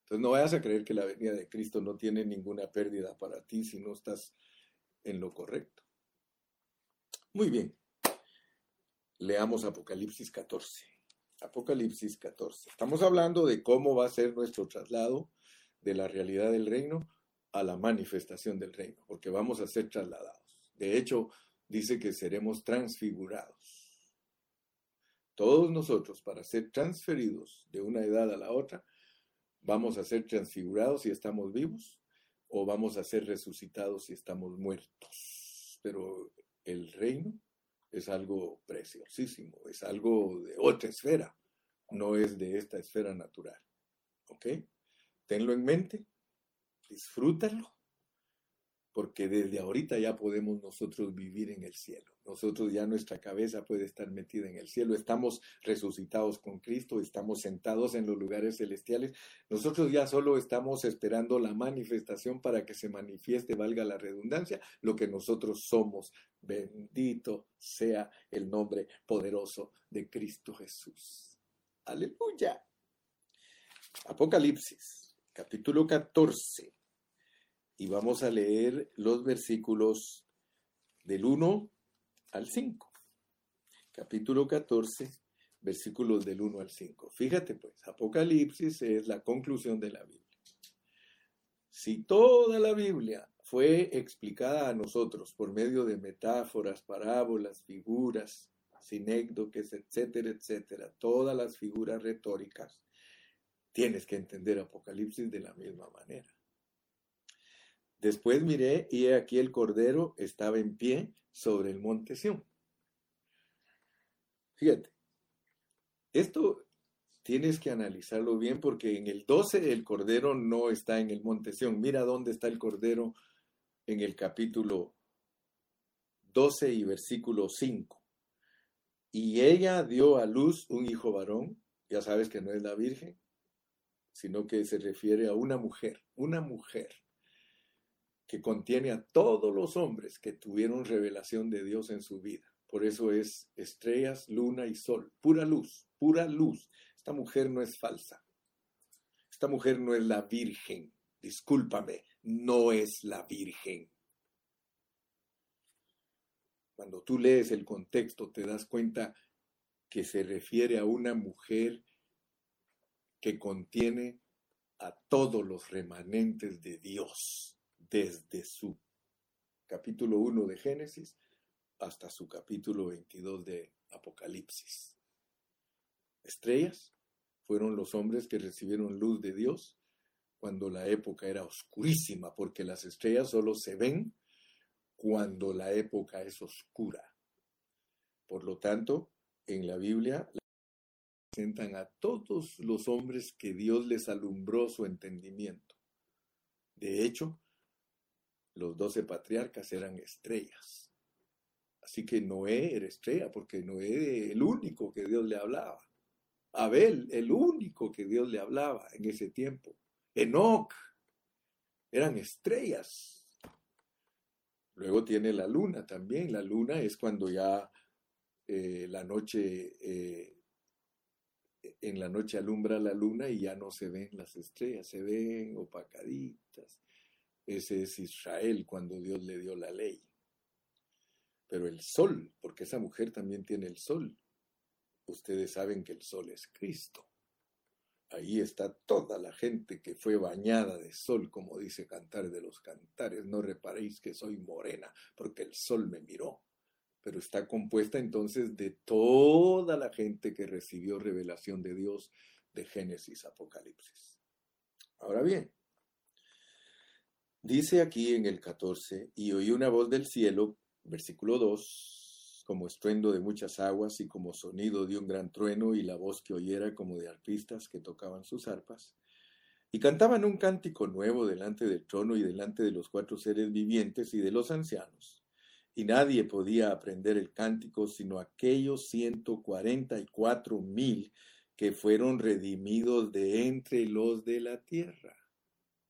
Entonces no vayas a creer que la venida de Cristo no tiene ninguna pérdida para ti si no estás en lo correcto. Muy bien. Leamos Apocalipsis 14. Apocalipsis 14. Estamos hablando de cómo va a ser nuestro traslado de la realidad del reino a la manifestación del reino, porque vamos a ser trasladados. De hecho, dice que seremos transfigurados. Todos nosotros, para ser transferidos de una edad a la otra, vamos a ser transfigurados si estamos vivos o vamos a ser resucitados si estamos muertos. Pero el reino es algo preciosísimo, es algo de otra esfera, no es de esta esfera natural. ¿Ok? Tenlo en mente, disfrútalo porque desde ahorita ya podemos nosotros vivir en el cielo. Nosotros ya nuestra cabeza puede estar metida en el cielo. Estamos resucitados con Cristo, estamos sentados en los lugares celestiales. Nosotros ya solo estamos esperando la manifestación para que se manifieste, valga la redundancia, lo que nosotros somos. Bendito sea el nombre poderoso de Cristo Jesús. Aleluya. Apocalipsis, capítulo 14 y vamos a leer los versículos del 1 al 5. Capítulo 14, versículos del 1 al 5. Fíjate pues, Apocalipsis es la conclusión de la Biblia. Si toda la Biblia fue explicada a nosotros por medio de metáforas, parábolas, figuras, sinécdoques, etcétera, etcétera, todas las figuras retóricas, tienes que entender Apocalipsis de la misma manera. Después miré y he aquí el Cordero estaba en pie sobre el monte Sión. Fíjate, esto tienes que analizarlo bien porque en el 12 el Cordero no está en el monte Sión. Mira dónde está el Cordero en el capítulo 12 y versículo 5. Y ella dio a luz un hijo varón, ya sabes que no es la Virgen, sino que se refiere a una mujer, una mujer que contiene a todos los hombres que tuvieron revelación de Dios en su vida. Por eso es estrellas, luna y sol, pura luz, pura luz. Esta mujer no es falsa. Esta mujer no es la virgen. Discúlpame, no es la virgen. Cuando tú lees el contexto te das cuenta que se refiere a una mujer que contiene a todos los remanentes de Dios desde su capítulo 1 de Génesis hasta su capítulo 22 de Apocalipsis. Estrellas fueron los hombres que recibieron luz de Dios cuando la época era oscurísima, porque las estrellas solo se ven cuando la época es oscura. Por lo tanto, en la Biblia presentan a todos los hombres que Dios les alumbró su entendimiento. De hecho, los doce patriarcas eran estrellas. Así que Noé era estrella, porque Noé era el único que Dios le hablaba. Abel, el único que Dios le hablaba en ese tiempo. Enoch, eran estrellas. Luego tiene la luna también. La luna es cuando ya eh, la noche, eh, en la noche alumbra la luna y ya no se ven las estrellas, se ven opacaditas. Ese es Israel cuando Dios le dio la ley. Pero el sol, porque esa mujer también tiene el sol. Ustedes saben que el sol es Cristo. Ahí está toda la gente que fue bañada de sol, como dice Cantar de los Cantares. No reparéis que soy morena, porque el sol me miró. Pero está compuesta entonces de toda la gente que recibió revelación de Dios de Génesis, Apocalipsis. Ahora bien, Dice aquí en el 14, y oí una voz del cielo, versículo 2, como estruendo de muchas aguas y como sonido de un gran trueno y la voz que oyera como de arpistas que tocaban sus arpas, y cantaban un cántico nuevo delante del trono y delante de los cuatro seres vivientes y de los ancianos. Y nadie podía aprender el cántico sino aquellos ciento cuarenta y cuatro mil que fueron redimidos de entre los de la tierra.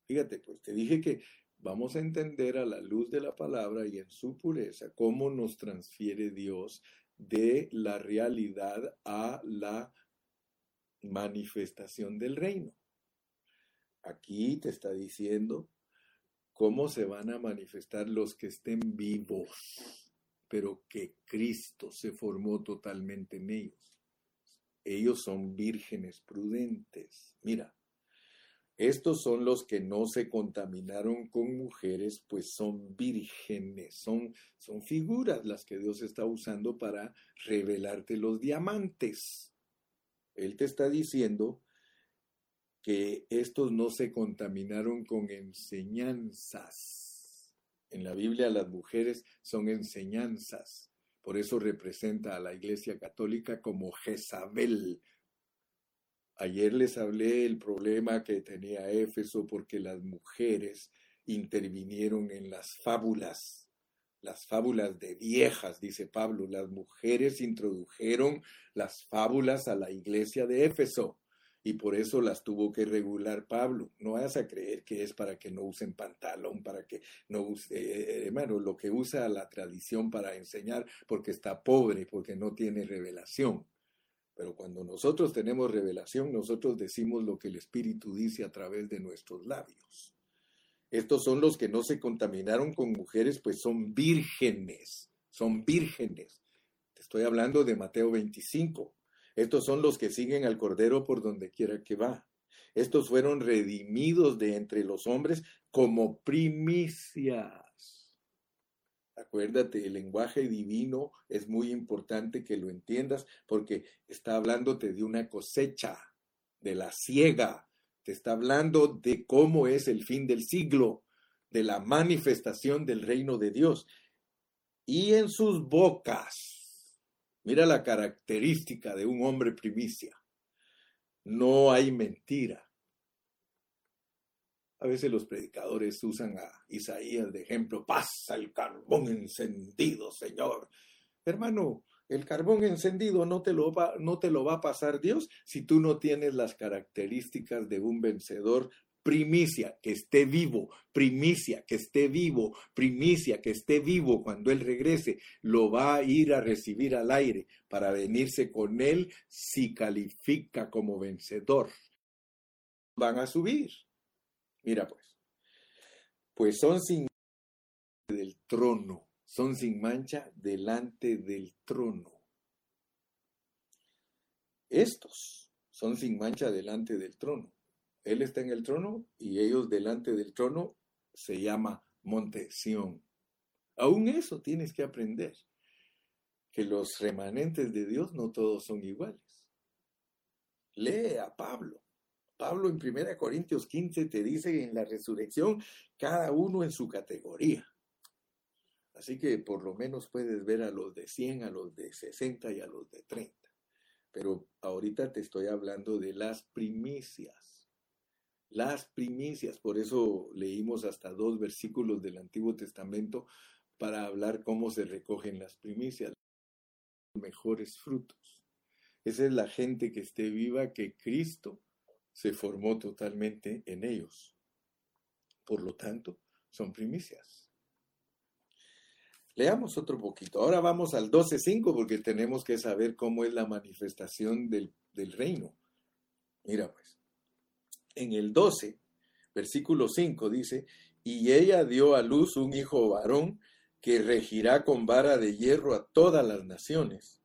Fíjate, pues te dije que vamos a entender a la luz de la palabra y en su pureza cómo nos transfiere Dios de la realidad a la manifestación del reino. Aquí te está diciendo cómo se van a manifestar los que estén vivos, pero que Cristo se formó totalmente en ellos. Ellos son vírgenes prudentes. Mira, estos son los que no se contaminaron con mujeres, pues son vírgenes, son, son figuras las que Dios está usando para revelarte los diamantes. Él te está diciendo que estos no se contaminaron con enseñanzas. En la Biblia las mujeres son enseñanzas. Por eso representa a la Iglesia Católica como Jezabel, Ayer les hablé el problema que tenía Éfeso porque las mujeres intervinieron en las fábulas, las fábulas de viejas, dice Pablo. Las mujeres introdujeron las fábulas a la iglesia de Éfeso y por eso las tuvo que regular Pablo. No vayas a creer que es para que no usen pantalón, para que no use, eh, hermano, lo que usa la tradición para enseñar porque está pobre, porque no tiene revelación. Pero cuando nosotros tenemos revelación, nosotros decimos lo que el Espíritu dice a través de nuestros labios. Estos son los que no se contaminaron con mujeres, pues son vírgenes, son vírgenes. Te estoy hablando de Mateo 25. Estos son los que siguen al Cordero por donde quiera que va. Estos fueron redimidos de entre los hombres como primicia Acuérdate, el lenguaje divino es muy importante que lo entiendas porque está hablándote de una cosecha, de la siega, te está hablando de cómo es el fin del siglo, de la manifestación del reino de Dios. Y en sus bocas, mira la característica de un hombre primicia, no hay mentira. A veces los predicadores usan a Isaías de ejemplo, pasa el carbón encendido, Señor. Hermano, el carbón encendido no te, lo va, no te lo va a pasar Dios si tú no tienes las características de un vencedor primicia, que esté vivo, primicia, que esté vivo, primicia, que esté vivo cuando Él regrese, lo va a ir a recibir al aire para venirse con Él si califica como vencedor. Van a subir. Mira pues, pues son sin del trono, son sin mancha delante del trono. Estos son sin mancha delante del trono. Él está en el trono y ellos delante del trono se llama Monte Sión. Aún eso tienes que aprender, que los remanentes de Dios no todos son iguales. Lee a Pablo. Pablo en 1 Corintios 15 te dice en la resurrección cada uno en su categoría. Así que por lo menos puedes ver a los de 100, a los de 60 y a los de 30. Pero ahorita te estoy hablando de las primicias las primicias. Por eso leímos hasta dos versículos del Antiguo Testamento para hablar cómo se recogen las primicias, los mejores frutos. Esa es la gente que esté viva, que Cristo se formó totalmente en ellos. Por lo tanto, son primicias. Leamos otro poquito. Ahora vamos al 12.5 porque tenemos que saber cómo es la manifestación del, del reino. Mira pues en el 12, versículo 5 dice, y ella dio a luz un hijo varón que regirá con vara de hierro a todas las naciones,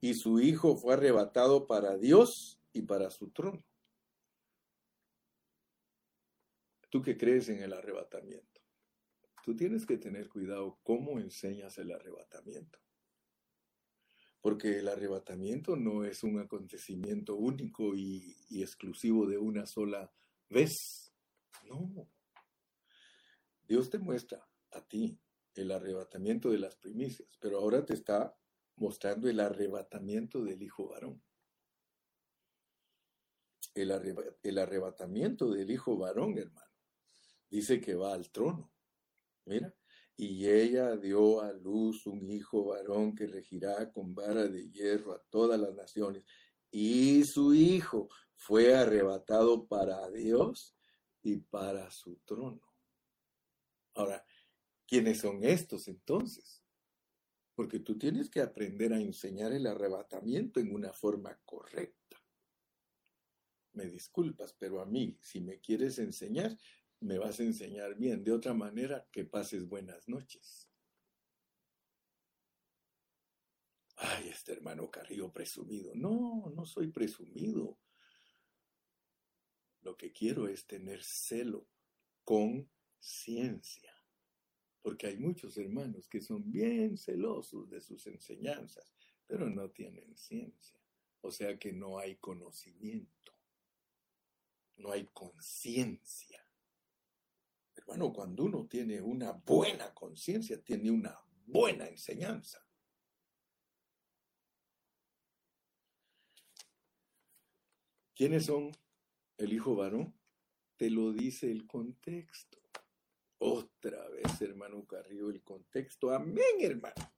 y su hijo fue arrebatado para Dios y para su trono. ¿Tú que crees en el arrebatamiento? Tú tienes que tener cuidado cómo enseñas el arrebatamiento. Porque el arrebatamiento no es un acontecimiento único y, exclusivo de una sola vez. No. Dios te muestra a ti el arrebatamiento de las primicias, pero ahora te está mostrando el arrebatamiento del hijo varón. El, el, arrebatamiento del hijo varón, hermano. Dice que va al trono. Mira, y ella dio a luz un hijo varón que regirá con vara de hierro a todas las naciones. Y su hijo fue arrebatado para Dios y para su trono. Ahora, ¿quiénes son estos entonces? Porque tú tienes que aprender a enseñar el arrebatamiento en una forma correcta. Me disculpas, pero a mí, si me quieres enseñar, me vas a enseñar bien. De otra manera, que pases buenas noches. Ay, este hermano Carrillo presumido. No, no soy presumido. Lo que quiero es tener celo con ciencia. Porque hay muchos hermanos que son bien celosos de sus enseñanzas, pero no tienen ciencia. O sea que no hay conocimiento. No hay conciencia. Hermano, cuando uno tiene una buena conciencia, tiene una buena enseñanza. ¿Quiénes son el hijo varón? Te lo dice el contexto. Otra vez, hermano Carrillo, el contexto. Amén, hermano.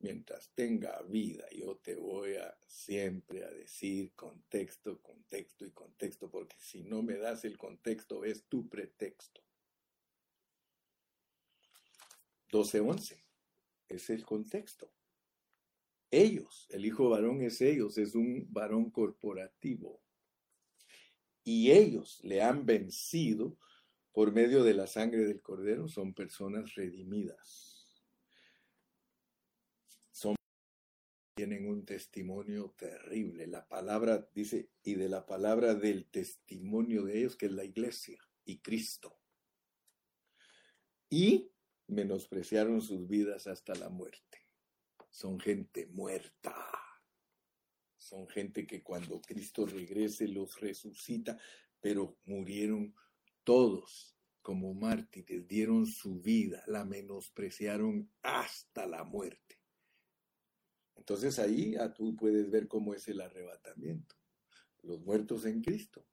Mientras tenga vida, yo te voy a siempre a decir contexto, contexto y contexto, porque si no me das el contexto, es tu pretexto. 12.11. Es el contexto. Ellos, el hijo varón es ellos, es un varón corporativo. Y ellos le han vencido por medio de la sangre del cordero, son personas redimidas. Son tienen un testimonio terrible. La palabra dice, y de la palabra del testimonio de ellos, que es la iglesia y Cristo. Y menospreciaron sus vidas hasta la muerte. Son gente muerta. Son gente que cuando Cristo regrese los resucita, pero murieron todos como mártires, dieron su vida, la menospreciaron hasta la muerte. Entonces ahí ah, tú puedes ver cómo es el arrebatamiento. Los muertos en Cristo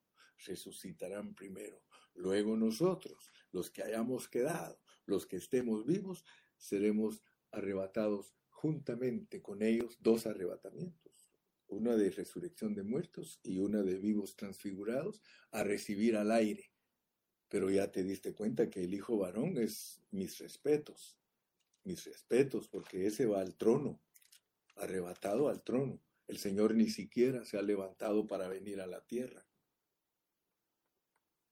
resucitarán primero, luego nosotros, los que hayamos quedado, los que estemos vivos, seremos arrebatados juntamente con ellos, dos arrebatamientos, una de resurrección de muertos y una de vivos transfigurados, a recibir al aire pero ya te diste cuenta que el hijo varón es mis respetos, mis respetos, porque ese va al trono, arrebatado al trono. El Señor ni siquiera se ha levantado para venir a la tierra.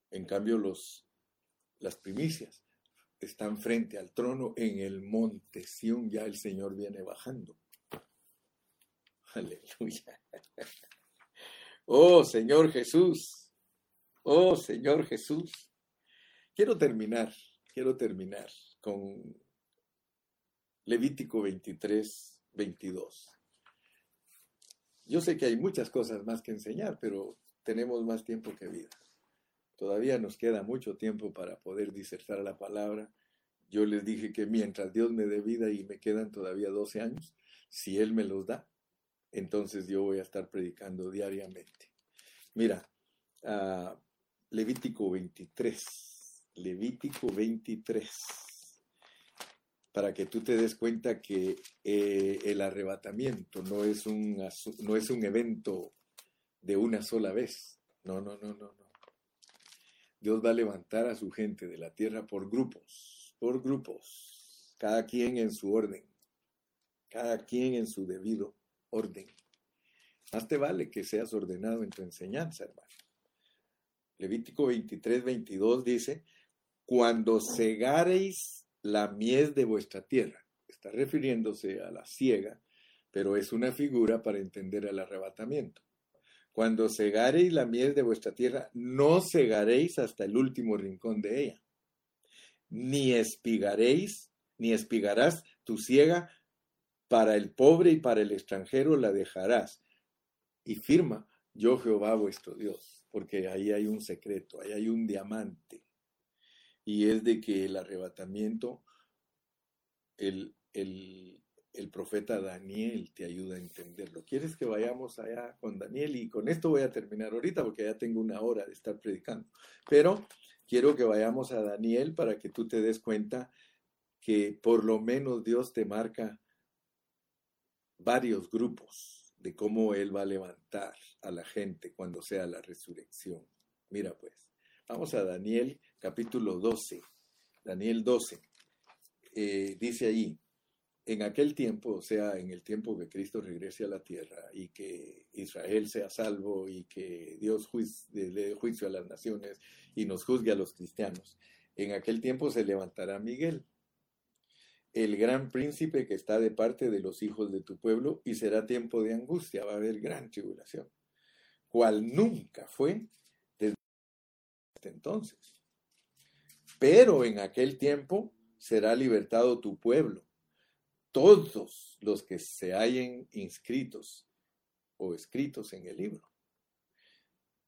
En cambio, los, las primicias están frente al trono en el monte Sión, ya el Señor viene bajando. Aleluya. Oh Señor Jesús, oh Señor Jesús. Quiero terminar, quiero terminar con Levítico 23, 22. Yo sé que hay muchas cosas más que enseñar, pero tenemos más tiempo que vida. Todavía nos queda mucho tiempo para poder disertar la palabra. Yo les dije que mientras Dios me dé vida y me quedan todavía 12 años, si Él me los da, entonces yo voy a estar predicando diariamente. Mira, uh, Levítico 23. Levítico 23, para que tú te des cuenta que eh, el arrebatamiento no es, un, no es un evento de una sola vez. No, no, no, no. Dios va a levantar a su gente de la tierra por grupos, por grupos, cada quien en su orden, cada quien en su debido orden. Más te vale que seas ordenado en tu enseñanza, hermano. Levítico 23, 22 dice, cuando cegareis la mies de vuestra tierra. Está refiriéndose a la ciega, pero es una figura para entender el arrebatamiento. Cuando cegareis la mies de vuestra tierra, no cegaréis hasta el último rincón de ella, ni espigaréis, ni espigarás tu ciega para el pobre y para el extranjero la dejarás. Y firma, yo Jehová vuestro Dios, porque ahí hay un secreto, ahí hay un diamante y es de que el arrebatamiento, el, profeta Daniel te ayuda a entenderlo. ¿Quieres que vayamos allá con Daniel? Y con esto voy a terminar ahorita porque ya tengo una hora de estar predicando. Pero quiero que vayamos a Daniel para que tú te des cuenta que por lo menos Dios te marca varios grupos de cómo Él va a levantar a la gente cuando sea la resurrección. Mira pues, vamos a Daniel capítulo 12, Daniel 12, eh, dice allí, en aquel tiempo, o sea, en el tiempo que Cristo regrese a la tierra y que Israel sea salvo y que Dios le dé juicio a las naciones y nos juzgue a los cristianos, en aquel tiempo se levantará Miguel, el gran príncipe que está de parte de los hijos de tu pueblo, y será tiempo de angustia, va a haber gran tribulación, cual nunca fue desde entonces. Pero en aquel tiempo será libertado tu pueblo, todos los que se hallen inscritos o escritos en el libro.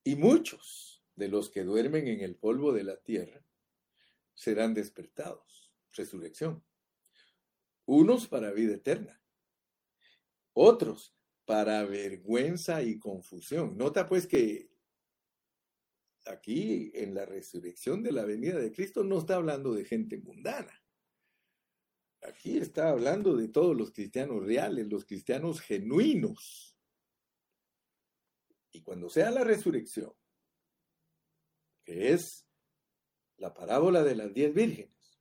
Y muchos de los que duermen en el polvo de la tierra serán despertados, resurrección. Unos para vida eterna, otros para vergüenza y confusión. Nota pues que aquí en la resurrección de la venida de Cristo no está hablando de gente mundana. Aquí está hablando de todos los cristianos reales, los cristianos genuinos. Y cuando sea la resurrección, que es la parábola de las diez vírgenes,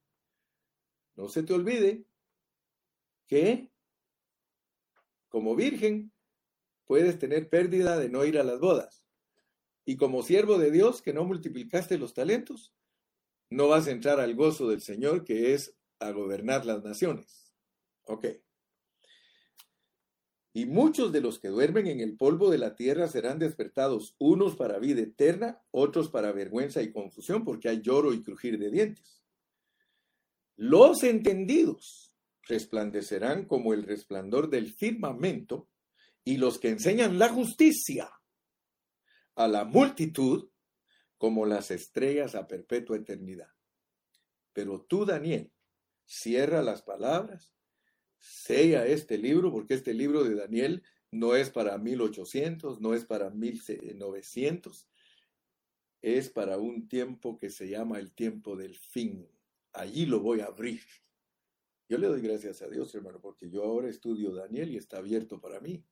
no se te olvide que como virgen puedes tener pérdida de no ir a las bodas y como siervo de Dios que no multiplicaste los talentos, no vas a entrar al gozo del Señor que es a gobernar las naciones. Ok. Y muchos de los que duermen en el polvo de la tierra serán despertados, unos para vida eterna, otros para vergüenza y confusión, porque hay lloro y crujir de dientes. Los entendidos resplandecerán como el resplandor del firmamento, y los que enseñan la justicia a la multitud como las estrellas a perpetua eternidad. Pero tú, Daniel, cierra las palabras, sella este libro, porque este libro de Daniel no es para 1800, no es para 1900, es para un tiempo que se llama el tiempo del fin. Allí lo voy a abrir. Yo le doy gracias a Dios, hermano, porque yo ahora estudio Daniel y está abierto para mí.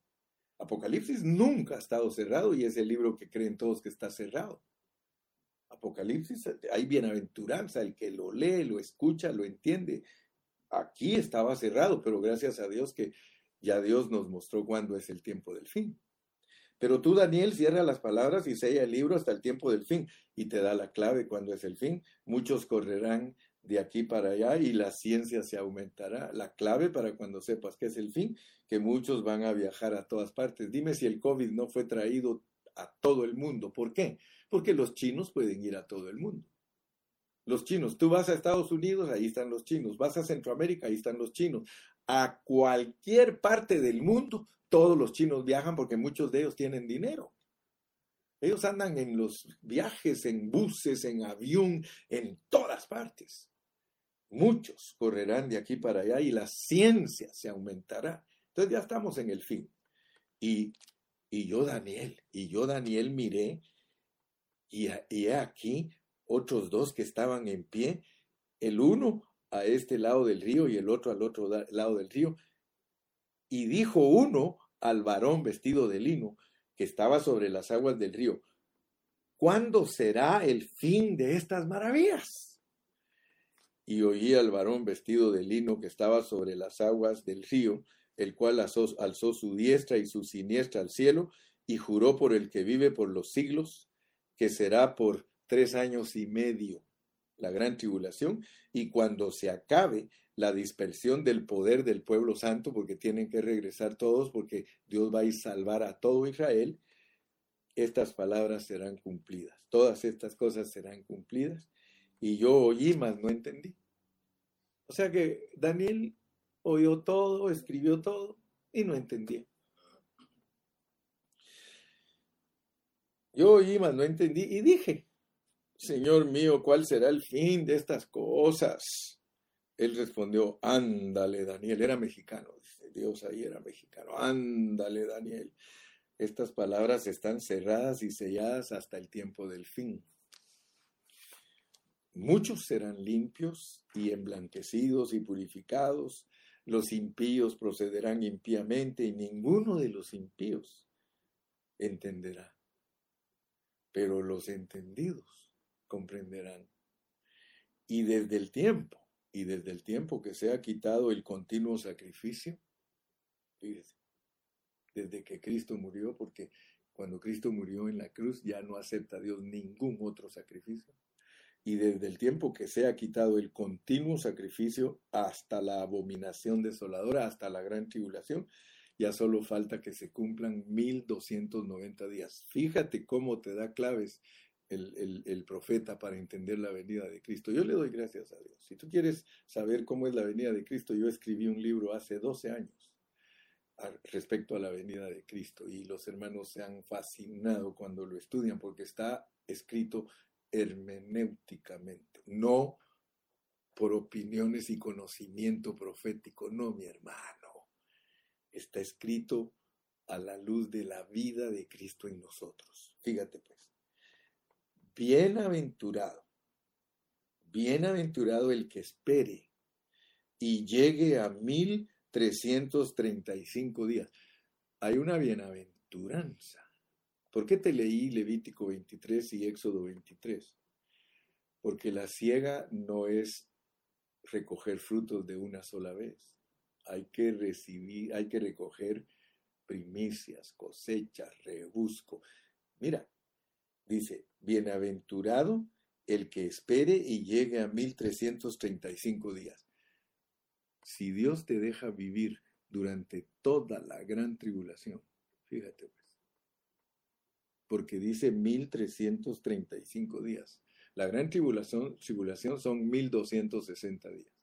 Apocalipsis nunca ha estado cerrado y es el libro que creen todos que está cerrado. Apocalipsis, hay bienaventuranza, el que lo lee, lo escucha, lo entiende. Aquí estaba cerrado, pero gracias a Dios que ya Dios nos mostró cuándo es el tiempo del fin. Pero tú, Daniel, cierra las palabras y sella el libro hasta el tiempo del fin y te da la clave cuando es el fin. Muchos correrán de aquí para allá y la ciencia se aumentará. La clave para cuando sepas que es el fin, que muchos van a viajar a todas partes. Dime si el COVID no fue traído a todo el mundo. ¿Por qué? Porque los chinos pueden ir a todo el mundo. Los chinos, tú vas a Estados Unidos, ahí están los chinos, vas a Centroamérica, ahí están los chinos. A cualquier parte del mundo, todos los chinos viajan porque muchos de ellos tienen dinero. Ellos andan en los viajes, en buses, en avión, en todas partes. Muchos correrán de aquí para allá y la ciencia se aumentará. Entonces ya estamos en el fin. Y, y yo, Daniel, y yo, Daniel, miré y, he aquí otros dos que estaban en pie, el uno a este lado del río y el otro al otro lado del río. Y dijo uno al varón vestido de lino que estaba sobre las aguas del río, ¿cuándo será el fin de estas maravillas? Y oí al varón vestido de lino que estaba sobre las aguas del río, el cual alzó, alzó su diestra y su siniestra al cielo y juró por el que vive por los siglos que será por tres años y medio la gran tribulación, y cuando se acabe la dispersión del poder del pueblo santo, porque tienen que regresar todos, porque Dios va a salvar a todo Israel, estas palabras serán cumplidas. Todas estas cosas serán cumplidas. Y yo oí, mas no entendí. O sea que Daniel oyó todo, escribió todo y no entendía. Yo mas no entendí y dije, Señor mío, ¿cuál será el fin de estas cosas? Él respondió, ándale, Daniel, era mexicano, Dios ahí era mexicano, ándale, Daniel. Estas palabras están cerradas y selladas hasta el tiempo del fin. Muchos serán limpios y emblanquecidos y purificados, los impíos procederán impíamente y ninguno de los impíos entenderá pero los entendidos comprenderán. Y desde el tiempo, y desde el tiempo que se ha quitado el continuo sacrificio, fíjese, desde que Cristo murió, porque cuando Cristo murió en la cruz ya no acepta Dios ningún otro sacrificio. Y desde el tiempo que se ha quitado el continuo sacrificio hasta la abominación desoladora, hasta la gran tribulación, ya solo falta que se cumplan 1290 días. Fíjate cómo te da claves el, el, profeta para entender la venida de Cristo. Yo le doy gracias a Dios. Si tú quieres saber cómo es la venida de Cristo, yo escribí un libro hace 12 años respecto a la venida de Cristo y los hermanos se han fascinado cuando lo estudian porque está escrito hermenéuticamente, no por opiniones y conocimiento profético, no, mi hermano está escrito a la luz de la vida de Cristo en nosotros. Fíjate pues, bienaventurado, bienaventurado el que espere y llegue a mil trescientos treinta y cinco días. Hay una bienaventuranza. ¿Por qué te leí Levítico 23 y Éxodo 23? Porque la ciega no es recoger frutos de una sola vez hay que recibir, hay que recoger primicias, cosechas, rebusco. Mira, dice, bienaventurado el que espere y llegue a 1335 días. Si Dios te deja vivir durante toda la gran tribulación, fíjate pues, porque dice 1335 días. La gran tribulación, tribulación son 1260 días.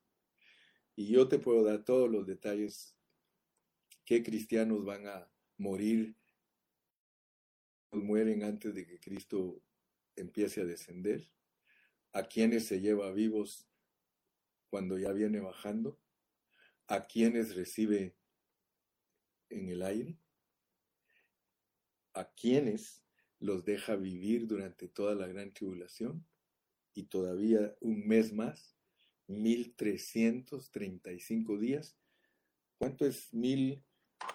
Y yo te puedo dar todos los detalles qué cristianos van a morir, mueren antes de que Cristo empiece a descender, a quienes se lleva vivos cuando ya viene bajando, a quienes recibe en el aire, a quienes los deja vivir durante toda la gran tribulación y todavía un mes más, 1335 días. ¿Cuánto es mil,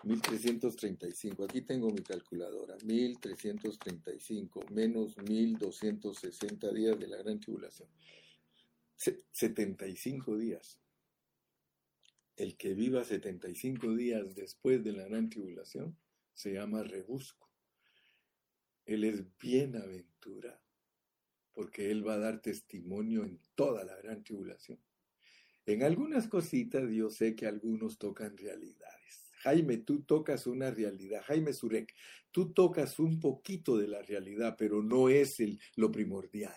1335? Aquí tengo mi calculadora. 1335 menos 1260 días de la gran tribulación. 75 días. El que viva 75 días después de la gran tribulación se llama rebusco. Él es bienaventurado, porque Él va a dar testimonio en toda la gran tribulación. En algunas cositas yo sé que algunos tocan realidades. Jaime, tú tocas una realidad. Jaime Surek, tú tocas un poquito de la realidad, pero no es el, lo primordial.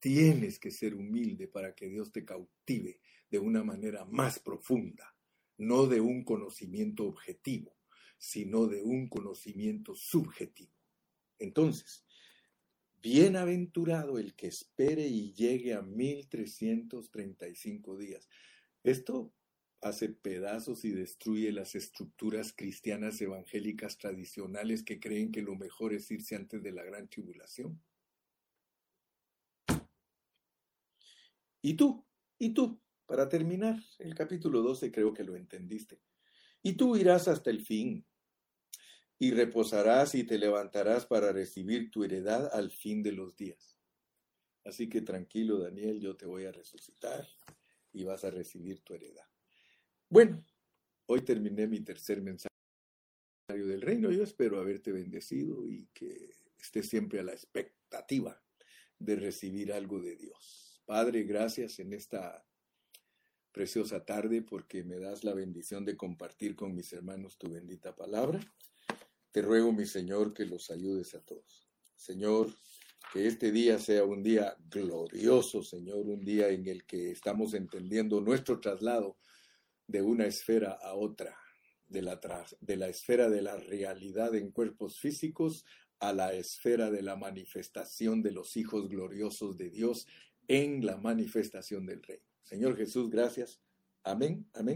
Tienes que ser humilde para que Dios te cautive de una manera más profunda, no de un conocimiento objetivo, sino de un conocimiento subjetivo. Entonces, bienaventurado el que espere y llegue a 1335 días. Esto hace pedazos y destruye las estructuras cristianas evangélicas tradicionales que creen que lo mejor es irse antes de la gran tribulación. ¿Y tú? ¿Y tú? Para terminar, el capítulo 12 creo que lo entendiste. Y tú irás hasta el fin, y reposarás y te levantarás para recibir tu heredad al fin de los días. Así que tranquilo, Daniel, yo te voy a resucitar y vas a recibir tu heredad. Bueno, hoy terminé mi tercer mensaje del reino. Yo espero haberte bendecido y que estés siempre a la expectativa de recibir algo de Dios. Padre, gracias en esta preciosa tarde porque me das la bendición de compartir con mis hermanos tu bendita palabra. Te ruego, mi Señor, que los ayudes a todos. Señor, que este día sea un día glorioso, Señor, un día en el que estamos entendiendo nuestro traslado de una esfera a otra, de la, de la esfera de la realidad en cuerpos físicos a la esfera de la manifestación de los hijos gloriosos de Dios en la manifestación del Rey. Señor Jesús, gracias. Amén, amén.